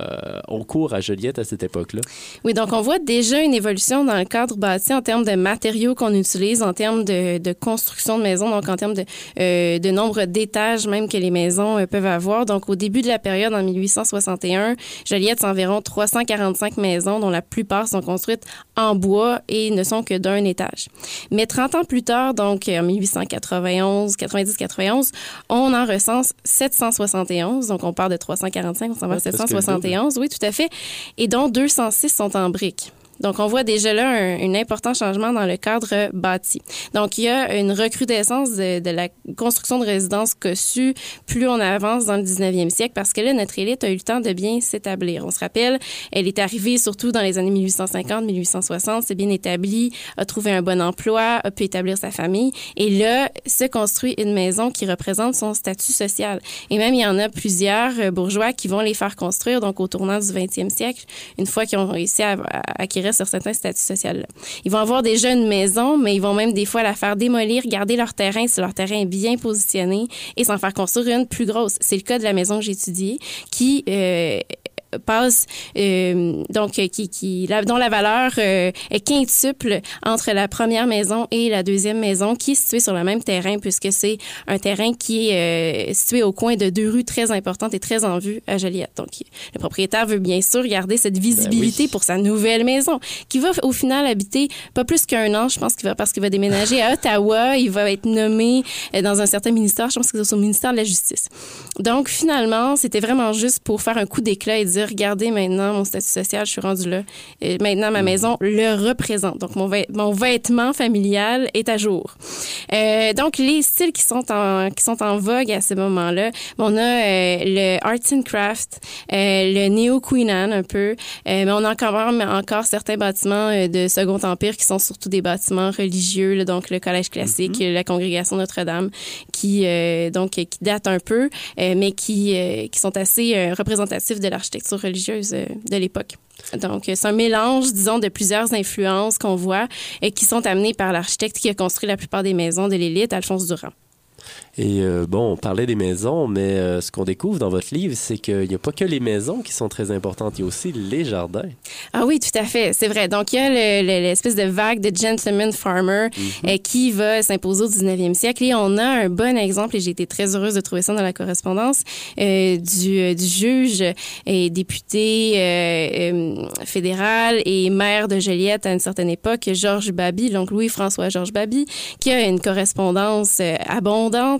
ont cours à Joliette à cette époque-là? Oui, donc on voit déjà une évolution dans le cadre bâti en termes de matériaux qu'on utilise, en termes de, de construction de maisons, donc en termes de, euh, de nombre d'étages même que les maisons peuvent avoir. Donc au début de la période, en 1861, Joliette, c'est environ 345 maisons, dont la plupart sont construites en bois et ne sont que d'un étage. Mais 30 ans plus tard, donc en 1891, 90-91, on en recense 771. Donc on part de 345, on s'en va à Ouais, presque le 771. Oui, tout à fait. Et dont 206 sont en briques. Donc, on voit déjà là un, un important changement dans le cadre bâti. Donc, il y a une recrudescence de, de la construction de résidences cossues plus on avance dans le 19e siècle parce que là, notre élite a eu le temps de bien s'établir. On se rappelle, elle est arrivée surtout dans les années 1850, 1860, s'est bien établie, a trouvé un bon emploi, a pu établir sa famille. Et là, se construit une maison qui représente son statut social. Et même, il y en a plusieurs euh, bourgeois qui vont les faire construire, donc au tournant du 20e siècle, une fois qu'ils ont réussi à, à acquérir sur certains statuts sociaux. Ils vont avoir déjà une maison, mais ils vont même des fois la faire démolir, garder leur terrain si leur terrain est bien positionné et s'en faire construire une plus grosse. C'est le cas de la maison que j'ai qui euh, passe euh, donc euh, qui, qui la, dont la valeur euh, est quintuple entre la première maison et la deuxième maison qui est située sur le même terrain puisque c'est un terrain qui est euh, situé au coin de deux rues très importantes et très en vue à Joliette. Donc le propriétaire veut bien sûr garder cette visibilité pour sa nouvelle maison qui va au final habiter pas plus qu'un an, je pense qu'il va parce qu'il va déménager à Ottawa, il va être nommé dans un certain ministère, je pense que c'est au ministère de la Justice. Donc finalement, c'était vraiment juste pour faire un coup d'éclat et dire regardez maintenant mon statut social, je suis rendu là. Et maintenant ma maison le représente. Donc mon, vêt- mon vêtement familial est à jour. Euh, donc les styles qui sont en qui sont en vogue à ce moment-là, on a euh, le arts and craft, euh, le néo Queen Anne un peu, euh, mais on a encore encore certains bâtiments de Second Empire qui sont surtout des bâtiments religieux, là, donc le collège classique, la congrégation Notre-Dame, qui donc qui datent un peu, mais qui qui sont assez représentatifs de l'architecture religieuse euh, de l'époque. Donc, euh, c'est un mélange, disons, de plusieurs influences qu'on voit et qui sont amenées par l'architecte qui a construit la plupart des maisons de l'élite, Alphonse Durand. Et euh, bon, on parlait des maisons, mais euh, ce qu'on découvre dans votre livre, c'est qu'il n'y a pas que les maisons qui sont très importantes, il y a aussi les jardins. Ah oui, tout à fait, c'est vrai. Donc, il y a le- le- l'espèce de vague de gentleman farmer euh, qui va s'imposer au 19e siècle. Et on a un bon exemple, et j'ai été très heureuse de trouver ça dans la correspondance, du, du juge et député fédéral et maire de Joliette à une certaine époque, Georges Baby, donc Louis-François Georges Baby, qui a une correspondance euh,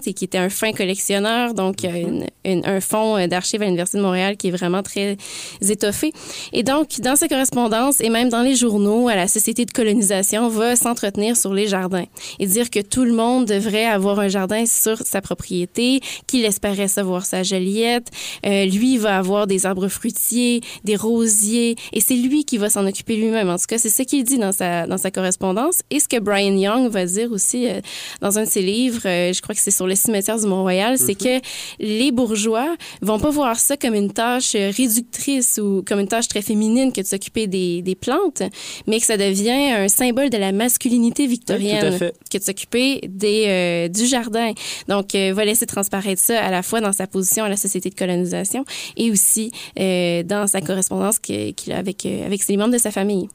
et qui était un fin collectionneur, donc il y a une- une- un fonds euh, d'archives à l'Université de Montréal qui est vraiment très étoffé. Et donc, dans sa correspondance et même dans les journaux, à la Société de colonisation va s'entretenir sur les jardins et dire que tout le monde devrait avoir un jardin sur sa propriété, qu'il espérait savoir sa Joliette. Euh, lui va avoir des arbres fruitiers, des rosiers, et c'est lui qui va s'en occuper lui-même. En tout cas, c'est ce qu'il dit dans sa, dans sa correspondance. Et ce que Brian Young va dire aussi euh, dans un de ses livres, euh, je crois que c'est sur le cimetière du Mont-Royal, c'est que les bourgeois vont pas voir ça comme une tâche réductrice ou comme une tâche très féminine que de s'occuper des, des plantes, mais que ça devient un symbole de la masculinité victorienne Oui, que de s'occuper des euh, du jardin. Donc, euh, va laisser transparaître ça à la fois dans sa position à la société de colonisation et aussi euh, dans sa correspondance qu'il a avec euh, avec les membres de sa famille.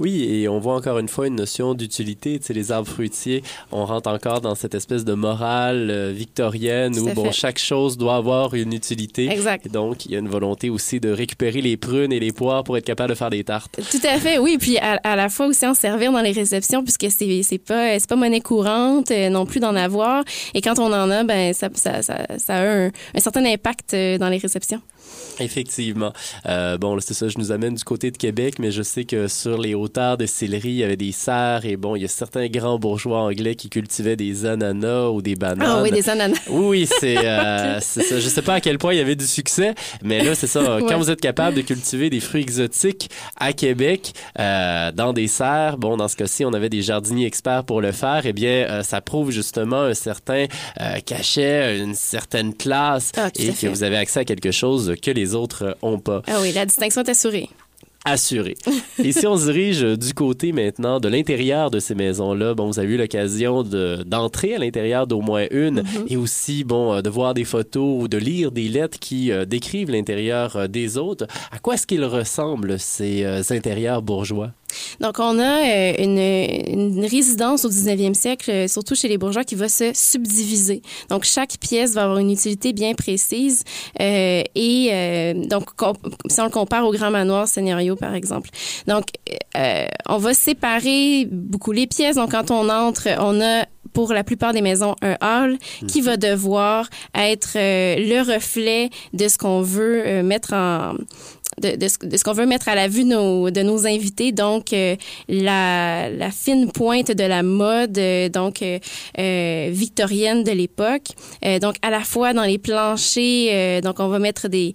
Oui, et on voit encore une fois une notion d'utilité. Tu sais, les arbres fruitiers, on rentre encore dans cette espèce de morale euh, victorienne où bon, chaque chose doit avoir une utilité. Exact. Et donc, il y a une volonté aussi de récupérer les prunes et les poires pour être capable de faire des tartes. Tout à fait, oui. Puis à, à la fois aussi en servir dans les réceptions, puisque c'est c'est pas c'est pas monnaie courante euh, non plus d'en avoir. Et quand on en a, ben ça ça, ça, ça a un, un certain impact euh, dans les réceptions. Effectivement. Euh, bon, c'est ça, je nous amène du côté de Québec, mais je sais que sur les hauteurs de Sillery, il y avait des serres et bon, il y a certains grands bourgeois anglais qui cultivaient des ananas ou des bananes. Ah oui, des ananas. Oui, c'est euh, ça. Je sais pas à quel point il y avait du succès, mais là, c'est ça. Quand Ouais. vous êtes capable de cultiver des fruits exotiques à Québec, euh, dans des serres, bon, dans ce cas-ci, on avait des jardiniers experts pour le faire, eh bien, euh, ça prouve justement un certain euh, cachet, une certaine classe Ah, et que vous avez accès à quelque chose que les autres ont pas. Ah oui, la distinction est assurée. Assuré. Et si on se dirige du côté maintenant de l'intérieur de ces maisons-là, bon, vous avez eu l'occasion de- d'entrer à l'intérieur d'au moins une Mhm. et aussi, bon, euh, de voir des photos ou de lire des lettres qui euh, décrivent l'intérieur euh, des autres. À quoi est-ce qu'ils ressemblent, ces euh, intérieurs bourgeois? Donc, on a euh, une, une résidence au 19e siècle, euh, surtout chez les bourgeois, qui va se subdiviser. Donc, chaque pièce va avoir une utilité bien précise. euh, et euh, donc, si on le compare au grand manoir seigneuriaux, par exemple. Donc, euh, on va séparer beaucoup les pièces. Donc, quand on entre, on a pour la plupart des maisons un hall qui va devoir être euh, le reflet de ce qu'on veut euh, mettre en de, ce, qu'on veut mettre à la vue de nos, invités. Donc, euh, la, fine pointe de la mode, euh, donc euh, victorienne de l'époque. Donc, à la fois dans les planchers, donc on va mettre des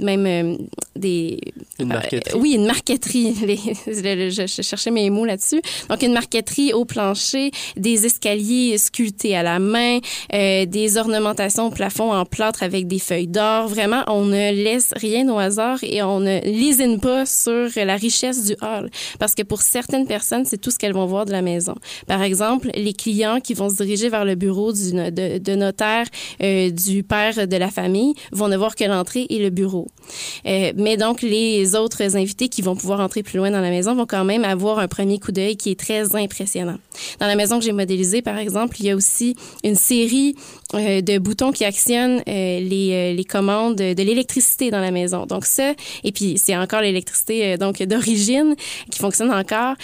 même euh, des Une marqueterie. euh, oui, une marqueterie. Les- le- le- je, je cherchais mes mots là-dessus. Donc, une marqueterie au plancher, des escaliers sculptés à la main, euh, des ornementations au plafond en plâtre avec des feuilles d'or. Vraiment, on ne laisse rien au hasard et on ne lésine pas sur la richesse du hall. Parce que pour certaines personnes, c'est tout ce qu'elles vont voir de la maison. Par exemple, les clients qui vont se diriger vers le bureau du, de, de notaire du père de la famille vont ne voir que l'entrée et le bureau. Euh, mais donc, les autres invités qui vont pouvoir entrer plus loin dans la maison vont quand même avoir un premier coup d'œil qui est très impressionnant. Dans la maison que j'ai modélisée, par exemple, il y a aussi une série euh, de boutons qui actionnent euh, les, les commandes de l'électricité dans la maison. Donc ça, et puis c'est encore l'électricité donc d'origine qui fonctionne encore.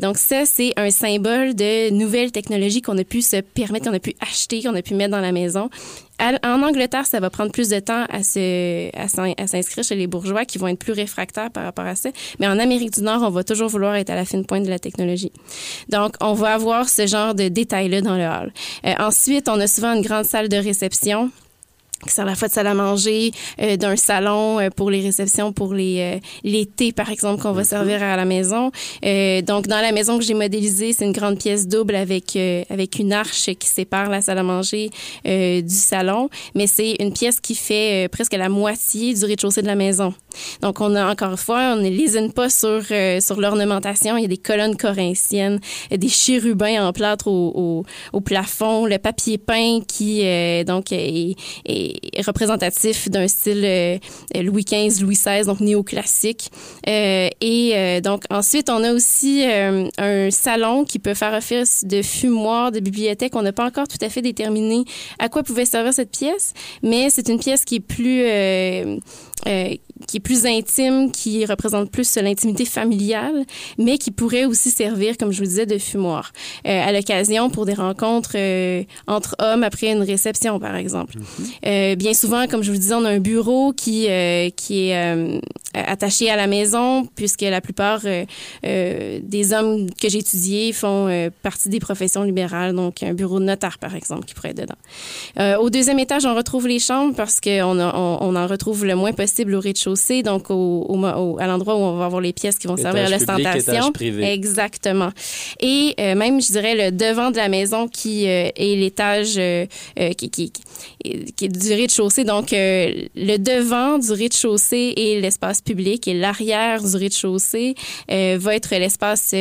Donc ça, c'est un symbole de nouvelles technologies qu'on a pu se permettre, qu'on a pu acheter, qu'on a pu mettre dans la maison. En Angleterre, ça va prendre plus de temps à à s'inscrire chez les bourgeois qui vont être plus réfractaires par rapport à ça. Mais en Amérique du Nord, on va toujours vouloir être à la fine pointe de la technologie. Donc, on va avoir ce genre de détails-là dans le hall. Euh, ensuite, on a souvent une grande salle de réception qui sert à la fois de salle à manger, euh, d'un salon euh, pour les réceptions, pour les, euh, les thés, par exemple, qu'on va servir à la maison. Euh, donc, dans la maison que j'ai modélisée, c'est une grande pièce double avec, euh, avec une arche qui sépare la salle à manger euh, du salon, mais c'est une pièce qui fait euh, presque la moitié du rez-de-chaussée de la maison. Donc, on a encore une fois, on ne lésine pas sur, euh, sur l'ornementation. Il y a des colonnes corinthiennes, des chérubins en plâtre au, au, au plafond, le papier peint qui, euh, donc, est, est représentatif d'un style euh, Louis XV, Louis XVI, donc néoclassique. Euh, et euh, donc, ensuite, on a aussi euh, un salon qui peut faire office de fumoir, de bibliothèque. On n'a pas encore tout à fait déterminé à quoi pouvait servir cette pièce, mais c'est une pièce qui est plus... euh, qui est plus intime, qui représente plus l'intimité familiale, mais qui pourrait aussi servir, comme je vous disais, de fumoir euh, à l'occasion pour des rencontres euh, entre hommes après une réception, par exemple. Euh, bien souvent, comme je vous disais, on a un bureau qui qui est attaché à la maison, puisque la plupart des hommes que j'ai étudiés font partie des professions libérales, donc un bureau de notaire, par exemple, qui pourrait être dedans. Au deuxième étage, on retrouve les chambres parce qu'on on, on en retrouve le moins possible au rez-de-chaussée, donc au, à l'endroit où on va avoir les pièces qui vont servir à l'ostentation. Exactement. Et euh, même, je dirais, le devant de la maison qui euh, est l'étage euh, qui, qui, qui- est du rez-de-chaussée. Donc, le devant du rez-de-chaussée est l'espace public et l'arrière du rez-de-chaussée va être l'espace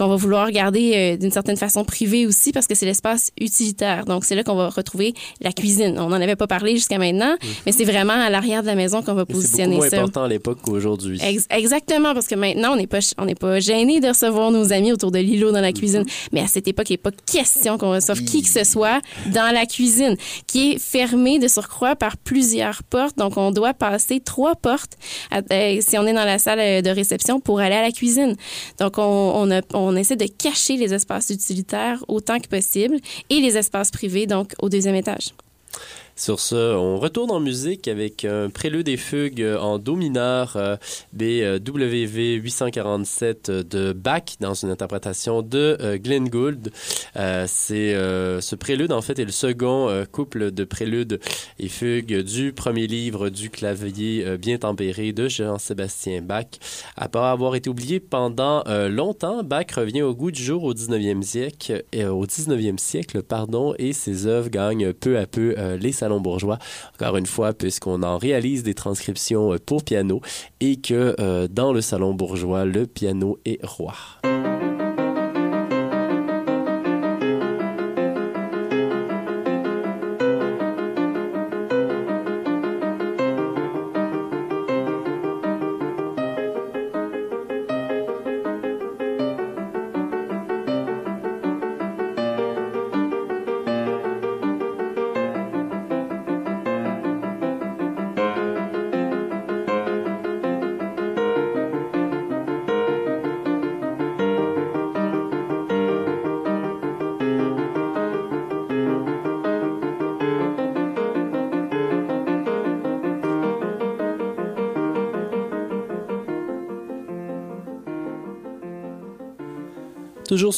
qu'on va vouloir garder euh, d'une certaine façon privé aussi parce que c'est l'espace utilitaire. Donc, c'est là qu'on va retrouver la cuisine. On n'en avait pas parlé jusqu'à maintenant, mais c'est vraiment à l'arrière de la maison qu'on va C'est positionner moins ça. important à l'époque qu'aujourd'hui. Ex- exactement, parce que maintenant, on n'est pas, on pas gêné de recevoir nos amis autour de l'îlot dans la cuisine. Mais à cette époque, il n'est pas question qu'on reçoive qui que ce soit dans la cuisine, qui est fermée de surcroît par plusieurs portes. Donc, on doit passer trois portes à- euh, si on est dans la salle euh, de réception pour aller à la cuisine. Donc, on, on, a- on essaie de cacher les espaces utilitaires autant que possible et les espaces privés, donc au deuxième étage. Sur ce, on retourne en musique avec un prélude et fugue en do mineur euh, BWV 847 de Bach dans une interprétation de euh, Glenn Gould. Euh, c'est euh, ce prélude en fait est le second euh, couple de préludes et fugues du premier livre du clavier euh, bien tempéré de Jean-Sébastien Bach. Après avoir été oublié pendant euh, longtemps, Bach revient au goût du jour au 19e siècle, euh, au 19e siècle pardon, et ses œuvres gagnent peu à peu euh, les salons Salon Bourgeois. Encore une fois, puisqu'on en réalise des transcriptions euh, pour piano et que euh, dans le Salon Bourgeois, le piano est roi.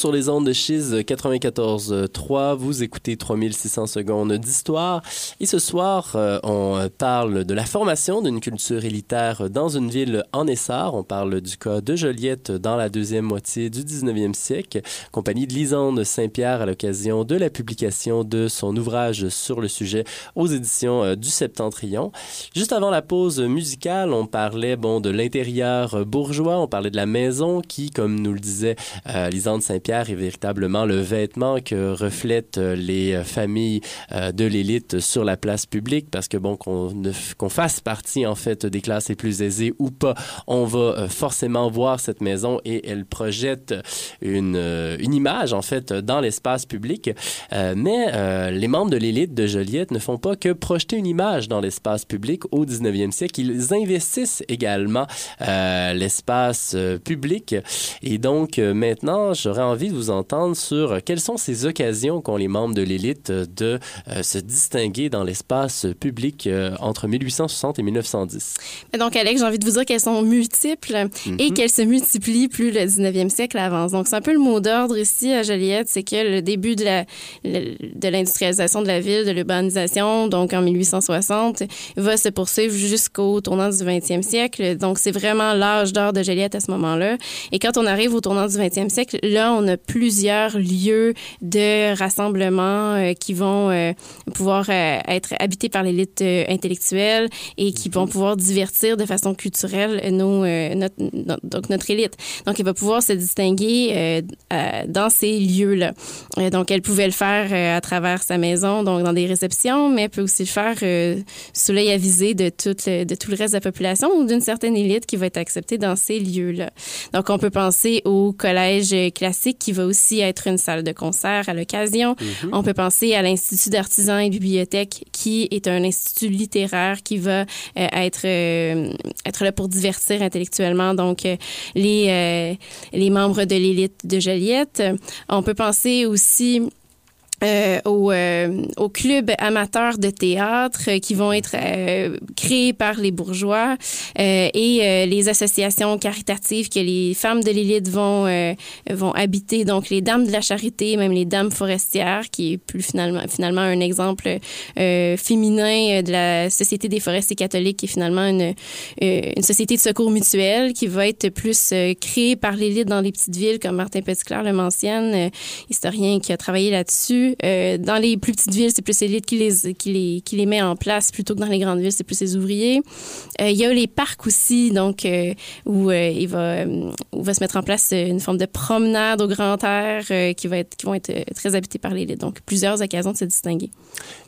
Sur les ondes de Chiz 94.3, vous écoutez 3600 secondes d'histoire. Et ce soir, euh, on parle de la formation d'une culture élitaire dans une ville en essor. On parle du cas de Joliette dans la deuxième moitié du 19e siècle, compagnie de Lisande Saint-Pierre à l'occasion de la publication de son ouvrage sur le sujet aux éditions euh, du Septentrion. Juste avant la pause musicale, on parlait bon de l'intérieur bourgeois, on parlait de la maison qui, comme nous le disait euh, Lisande Saint-Pierre est véritablement le vêtement que reflètent euh, les euh, familles euh, de l'élite sur la place publique parce que bon qu'on qu'on fasse partie en fait des classes les plus aisées ou pas, on va forcément voir cette maison et elle projette une, une image en fait dans l'espace public. mais les membres de l'élite de Joliette ne font pas que projeter une image dans l'espace public au 19e siècle, ils investissent également l'espace public et donc maintenant j'aurais envie de vous entendre sur quelles sont ces occasions qu'ont les membres de l'élite de euh, se distinguer dans l'espace public euh, entre 1860 et 1910. Donc, Alex, j'ai envie de vous dire qu'elles sont multiples et Mhm. qu'elles se multiplient plus le 19e siècle avance. Donc, c'est un peu le mot d'ordre ici à Joliette, c'est que le début de le- de l'industrialisation de la ville, de l'urbanisation, donc en 1860, va se poursuivre jusqu'au tournant du 20e siècle. Donc, c'est vraiment l'âge d'or de Joliette à ce moment-là. Et quand on arrive au tournant du 20e siècle, là, on a plusieurs lieux de rassemblement euh, qui vont euh, pouvoir euh, être habités par l'élite intellectuelle et qui vont pouvoir divertir de façon culturelle nos, notre, no- donc notre élite. Donc, elle va pouvoir se distinguer dans ces lieux-là. Donc, elle pouvait le faire à travers sa maison, donc dans des réceptions, mais elle peut aussi le faire sous l'œil avisé de tout, le, de tout le reste de la population ou d'une certaine élite qui va être acceptée dans ces lieux-là. Donc, on peut penser au collège classique qui va aussi être une salle de concert à l'occasion. Mhm. On peut penser à l'Institut d'artisans et bibliothèques qui est un institut littéraire qui va euh, être, euh, être là pour divertir intellectuellement donc euh, les, les membres de l'élite de Joliette. On peut penser aussi euh, au, euh, au club amateur de théâtre euh, qui vont être euh, créés par les bourgeois euh, et euh, les associations caritatives que les femmes de l'élite vont vont habiter. Donc les dames de la charité même les dames forestières qui est plus finalement finalement un exemple féminin de la société des forestiers catholiques qui est finalement une une société de secours mutuel qui va être plus créée par l'élite dans les petites villes comme Martin Petitclerc le mentionne historien qui a travaillé là-dessus euh, dans les plus petites villes, c'est plus l'élite qui les, qui, qui les met en place plutôt que dans les grandes villes, c'est plus les ouvriers. Euh, il y a les parcs aussi, donc euh, où il va, se mettre en place une forme de promenade au grand air qui, va être, vont être très habitées par l'élite. Donc, plusieurs occasions de se distinguer.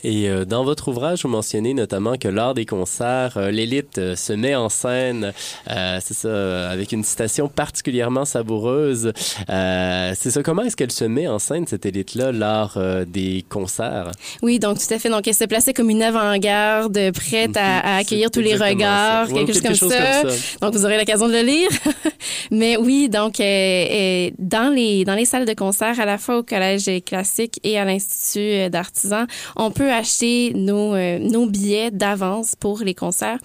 Et dans votre ouvrage, vous mentionnez notamment que lors des concerts, l'élite se met en scène, c'est ça, avec une citation particulièrement savoureuse. C'est ça, comment est-ce qu'elle se met en scène, cette élite-là, lors euh, des concerts? Oui, donc tout à fait. Donc, elle se plaçait comme une avant-garde, prête à, à accueillir tous les regards. Ouais, quelque, chose, quelque comme, chose ça. comme ça. Donc, vous aurez l'occasion de le lire. Mais oui, donc, euh, dans, les, dans les salles de concert, à la fois au Collège classique et à l'Institut euh, d'artisans, on peut acheter nos, euh, nos billets d'avance pour les concerts.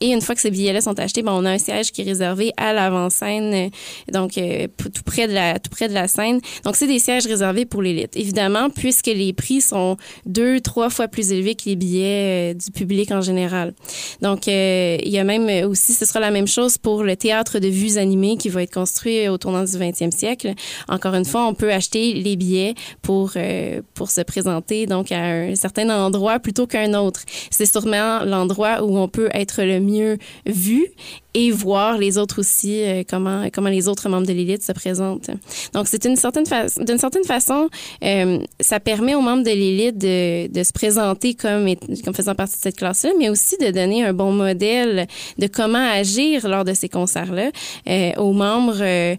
Et une fois que ces billets-là sont achetés, ben, on a un siège qui est réservé à l'avant-scène, euh, donc euh, tout près de la tout près de la scène. Donc c'est des sièges réservés pour l'élite. Évidemment, puisque les prix sont deux, trois fois plus élevés que les billets euh, du public en général. Donc il y a même aussi, ce sera la même chose pour le théâtre de vues animées qui va être construit au tournant du 20e siècle. Encore une fois, on peut acheter les billets pour pour se présenter donc à un certain endroit plutôt qu'un autre. C'est sûrement l'endroit où on peut être le mieux vu et voir les autres aussi euh, comment comment les autres membres de l'élite se présentent. Donc c'est une certaine d'une certaine façon euh, ça permet aux membres de l'élite de, de se présenter comme comme faisant partie de cette classe-là, mais aussi de donner un bon modèle de comment agir lors de ces concerts-là euh, aux membres euh,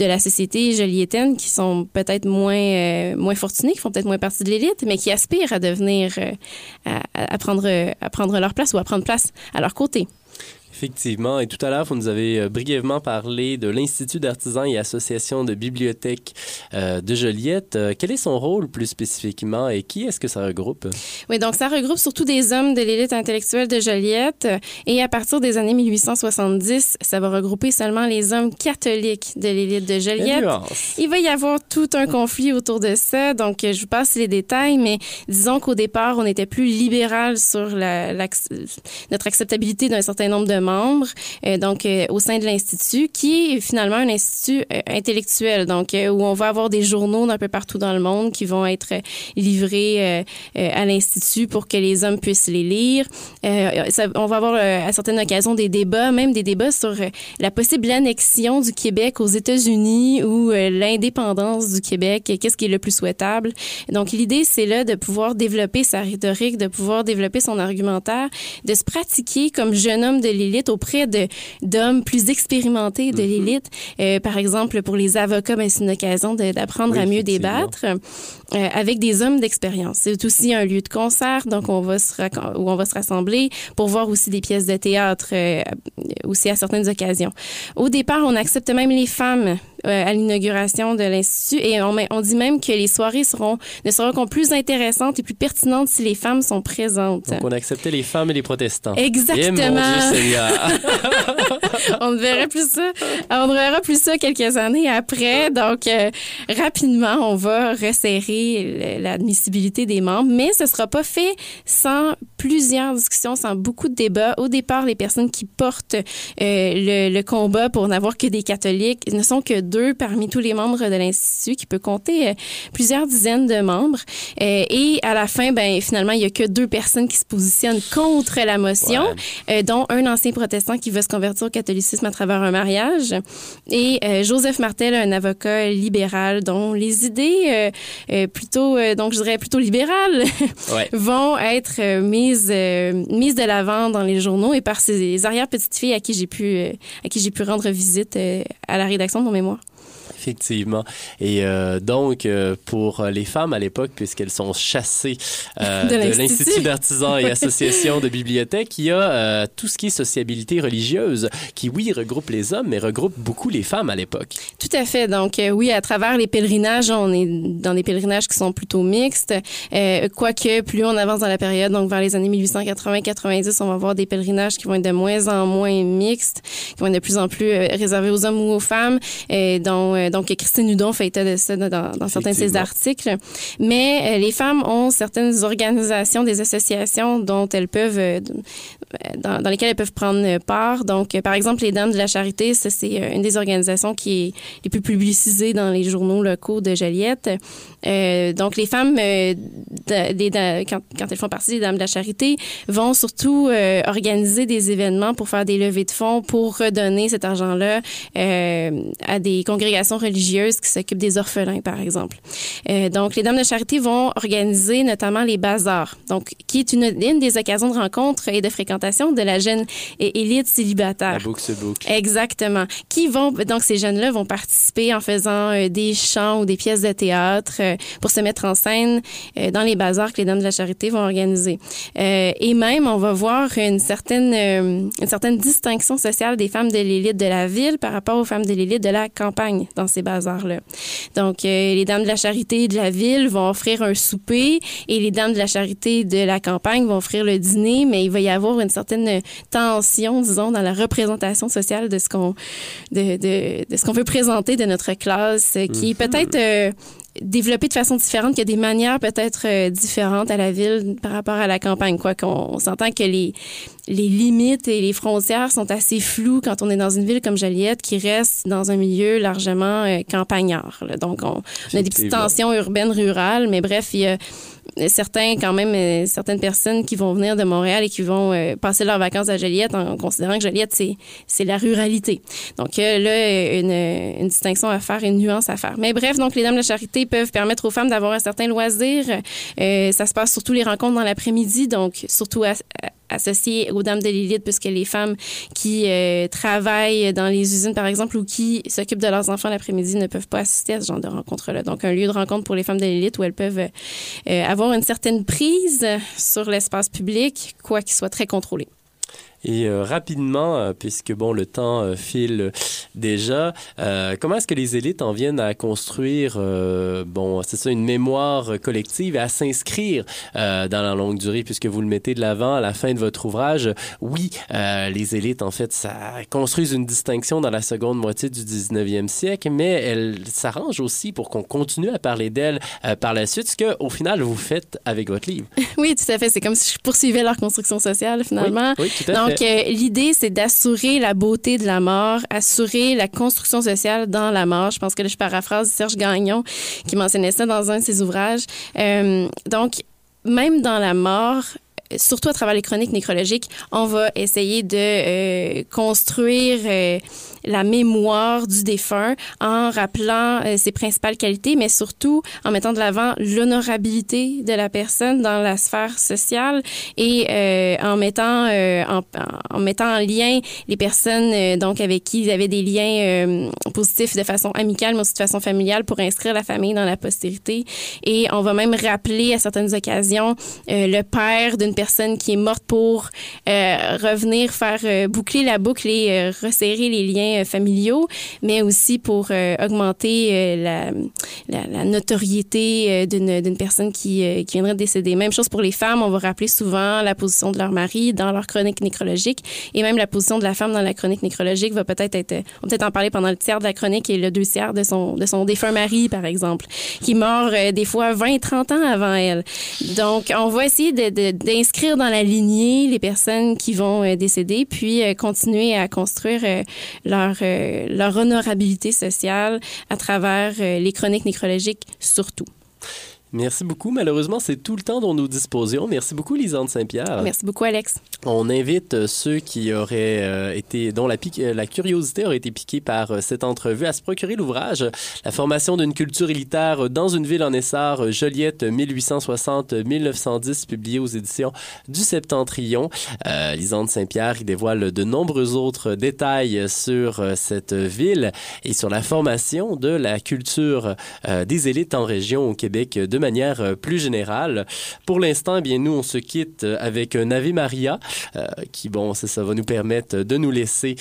de la société joliétaine qui sont peut-être moins euh, moins fortunés, qui font peut-être moins partie de l'élite, mais qui aspirent à devenir euh, à- à prendre à prendre leur place ou à prendre place à leur côté. Effectivement. Et tout à l'heure, vous nous avez euh, brièvement parlé de l'Institut d'artisans et associations de bibliothèques euh, de Joliette. Euh, quel est son rôle plus spécifiquement et qui est-ce que ça regroupe? Oui, donc ça regroupe surtout des hommes de l'élite intellectuelle de Joliette. Et à partir des années 1870, ça va regrouper seulement les hommes catholiques de l'élite de Joliette. Il va y avoir tout un conflit autour de ça. Donc, je vous passe les détails, mais disons qu'au départ, on était plus libéral sur la, notre acceptabilité d'un certain nombre de membres, euh, donc euh, au sein de l'Institut, qui est finalement un institut euh, intellectuel, donc où on va avoir des journaux d'un peu partout dans le monde qui vont être livrés à l'Institut pour que les hommes puissent les lire. On va avoir à certaines occasions des débats, même des débats sur la possible annexion du Québec aux États-Unis ou l'indépendance du Québec, qu'est-ce qui est le plus souhaitable. Donc l'idée, c'est là de pouvoir développer sa rhétorique, de pouvoir développer son argumentaire, de se pratiquer comme jeune homme de l'élite auprès de d'hommes plus expérimentés de l'élite. Euh, par exemple, pour les avocats, ben, c'est une occasion d'apprendre Oui, à mieux débattre euh, avec des hommes d'expérience. C'est aussi un lieu de concert, donc on va se où on va se rassembler pour voir aussi des pièces de théâtre euh, aussi à certaines occasions. Au départ, on accepte même les femmes euh, à l'inauguration de l'institut et on, on dit même que les soirées seront ne seront qu'en plus intéressantes et plus pertinentes si les femmes sont présentes. Donc, on acceptait les femmes et les protestants. Exactement. Et mon Dieu on ne verra plus ça. On ne verra plus ça quelques années après. Donc, euh, rapidement, on va resserrer l'admissibilité des membres, mais ce ne sera pas fait sans plusieurs discussions, sans beaucoup de débats. Au départ, les personnes qui portent euh, le, le combat pour n'avoir que des catholiques ne sont que deux parmi tous les membres de l'Institut, qui peut compter euh, plusieurs dizaines de membres. Euh, et à la fin, ben, finalement, il n'y a que deux personnes qui se positionnent contre la motion, dont un ancien protestant qui veut se convertir au catholicisme à travers un mariage, et Joseph Martel, un avocat libéral dont les idées plutôt, euh, donc je dirais plutôt libérales, Ouais. vont être euh, mises euh, mises de l'avant dans les journaux et par ses arrière petites filles à qui j'ai pu à qui j'ai pu rendre visite à la rédaction de mon mémoire. Effectivement. Et euh, donc, euh, pour les femmes à l'époque, puisqu'elles sont chassées euh, De l'Institut. d'artisans et associations de bibliothèques, il y a euh, tout ce qui est sociabilité religieuse, qui, oui, regroupe les hommes, mais regroupe beaucoup les femmes à l'époque. Tout à fait. Donc, oui, à travers les pèlerinages, on est dans des pèlerinages qui sont plutôt mixtes. Quoique, plus on avance dans la période, donc vers les années 1880-90, on va avoir des pèlerinages qui vont être de moins en moins mixtes, qui vont être de plus en plus réservés aux hommes ou aux femmes, dont, euh, donc Christine Hudon fait état de ça dans, dans certains de ses articles. Mais euh, les femmes ont certaines organisations, des associations dont elles peuvent, euh, dans, dans lesquelles elles peuvent prendre euh, part. Donc, euh, par exemple, les Dames de la Charité, ça, c'est euh, une des organisations qui est les plus publicisées dans les journaux locaux de Joliette. Euh, donc, les femmes, euh, de- da- quand, quand elles font partie des Dames de la Charité, vont surtout euh, organiser des événements pour faire des levées de fonds pour redonner cet argent-là euh, à des congrégations religieuses qui s'occupent des orphelins, par exemple. Euh, donc, les Dames de Charité vont organiser notamment les bazars, donc qui est une, une des occasions de rencontre et de fréquentation de la jeune élite célibataire. La boucle. Exactement. Qui vont donc ces jeunes-là vont participer en faisant euh, des chants ou des pièces de théâtre pour se mettre en scène euh, dans les bazars que les dames de la charité vont organiser. Euh, et même on va voir une certaine euh, une certaine distinction sociale des femmes de l'élite de la ville par rapport aux femmes de l'élite de la campagne dans ces bazars-là. Donc, euh, les dames de la charité de la ville vont offrir un souper et les dames de la charité de la campagne vont offrir le dîner, mais il va y avoir une certaine tension, disons, dans la représentation sociale de ce qu'on de, de, de ce qu'on veut présenter de notre classe, euh, qui est peut-être euh, développée de façon différente, qu'il y a des manières peut-être euh, différentes à la ville par rapport à la campagne. Quoi qu'on on s'entend que les, les limites et les frontières sont assez floues quand on est dans une ville comme Joliette qui reste dans un milieu largement euh, campagnard. là. Donc, on, on a des petites tensions urbaines, rurales, mais bref, il y a certains, quand même, euh, certaines personnes qui vont venir de Montréal et qui vont euh, passer leurs vacances à Joliette en considérant que Joliette, c'est, c'est la ruralité. Donc euh, là, une, distinction à faire, une nuance à faire. Mais bref, donc les Dames de la Charité peuvent permettre aux femmes d'avoir un certain loisir. Ça se passe surtout les rencontres dans l'après-midi, donc surtout à- à- associées aux Dames de l'élite, puisque les femmes qui travaillent dans les usines, par exemple, ou qui s'occupent de leurs enfants l'après-midi ne peuvent pas assister à ce genre de rencontres-là. Donc, un lieu de rencontre pour les femmes de l'élite où elles peuvent euh, avoir une certaine prise sur l'espace public, quoi qu'il soit très contrôlé. Et euh, rapidement, euh, puisque bon, le temps euh, file déjà, euh, comment est-ce que les élites en viennent à construire, euh, bon, c'est ça, une mémoire collective et à s'inscrire euh, dans la longue durée, puisque vous le mettez de l'avant à la fin de votre ouvrage? Oui, euh, les élites, en fait, ça construisent une distinction dans la seconde moitié du 19e siècle, mais elles s'arrangent aussi pour qu'on continue à parler d'elles euh, par la suite, ce que, au final, vous faites avec votre livre. Oui, tout à fait. C'est comme si je poursuivais leur construction sociale, finalement. Oui, oui, tout à Donc, euh, l'idée, c'est d'assurer la beauté de la mort, assurer la construction sociale dans la mort. Je pense que là, je paraphrase Serge Gagnon qui mentionnait ça dans un de ses ouvrages. Euh, donc, même dans la mort, surtout à travers les chroniques nécrologiques, on va essayer de euh, construire euh, la mémoire du défunt en rappelant euh, ses principales qualités, mais surtout en mettant de l'avant l'honorabilité de la personne dans la sphère sociale et euh, en mettant euh, en, en mettant en lien les personnes euh, donc avec qui ils avaient des liens positifs de façon amicale, mais aussi de façon familiale pour inscrire la famille dans la postérité. Et on va même rappeler à certaines occasions le père d'une personne qui est morte pour revenir faire boucler la boucle et resserrer les liens euh, familiaux, mais aussi pour euh, augmenter euh, la, notoriété d'une personne qui, qui viendrait de décéder. Même chose pour les femmes, on va rappeler souvent la position de leur mari dans leur chronique nécrologique et même la position de la femme dans la chronique nécrologique va peut-être être, on peut-être en parler pendant le tiers de la chronique et le deux tiers de son, de son défunt mari, par exemple, qui euh, des fois 20, 30 ans avant elle. Donc, on va essayer d'inscrire dans la lignée les personnes qui vont décéder, puis continuer à construire euh, leur, euh, leur honorabilité sociale à travers euh, les chroniques nécrologiques surtout. Merci beaucoup. Malheureusement, c'est tout le temps dont nous disposions. Merci beaucoup, Lisande Saint-Pierre. Merci beaucoup, Alex. On invite euh, ceux qui auraient euh, été, dont la, euh, la curiosité aurait été piquée par cette entrevue à se procurer l'ouvrage La formation d'une culture élitaire dans une ville en essor, Joliette 1860-1910, publié aux éditions du Septentrion. Euh, Lisande Saint-Pierre y dévoile de nombreux autres détails sur cette ville et sur la formation de la culture euh, des élites en région au Québec de manière euh, plus générale. Pour l'instant, eh bien nous on se quitte euh, avec un Ave Maria euh, qui bon ça, va nous permettre de nous laisser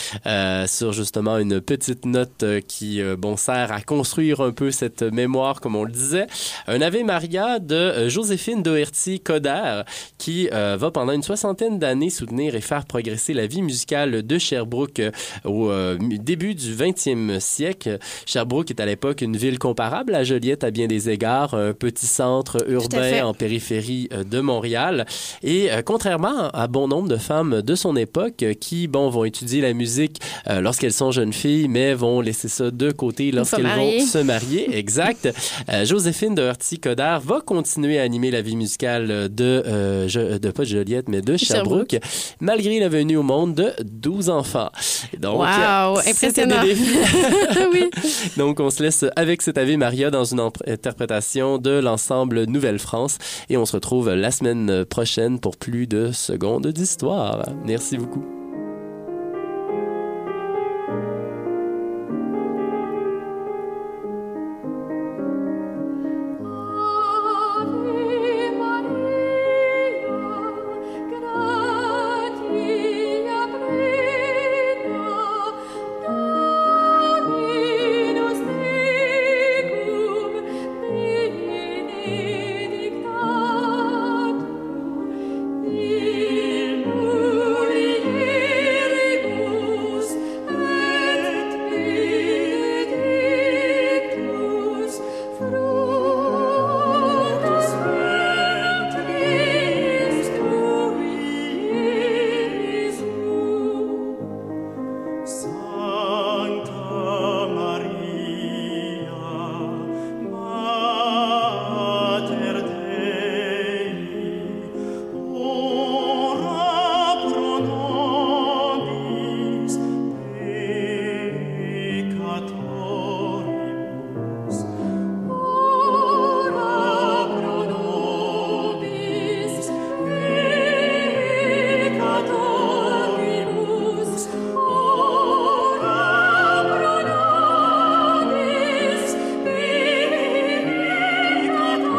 sur justement une petite note qui bon sert à construire un peu cette mémoire comme on le disait. Un Ave Maria de Joséphine Doherty Coder qui va pendant une soixantaine d'années soutenir et faire progresser la vie musicale de Sherbrooke au début du 20e siècle. Sherbrooke est à l'époque une ville comparable à Joliette à bien des égards, un petit centre urbain en périphérie euh, de Montréal. Et euh, contrairement à bon nombre de femmes de son époque euh, qui, bon, vont étudier la musique lorsqu'elles sont jeunes filles, mais vont laisser ça de côté lorsqu'elles vont se marier. Exact. Joséphine de Hurty-Coder va continuer à animer la vie musicale de, euh, Je- de pas de Joliette, mais de Sherbrooke, malgré la venue au monde de 12 enfants. Donc, Wow, impressionnant. oui. Donc, on se laisse avec cet Ave Maria dans une interprétation de l'ensemble Nouvelle-France et on se retrouve la semaine prochaine pour plus de secondes d'histoire. Merci beaucoup.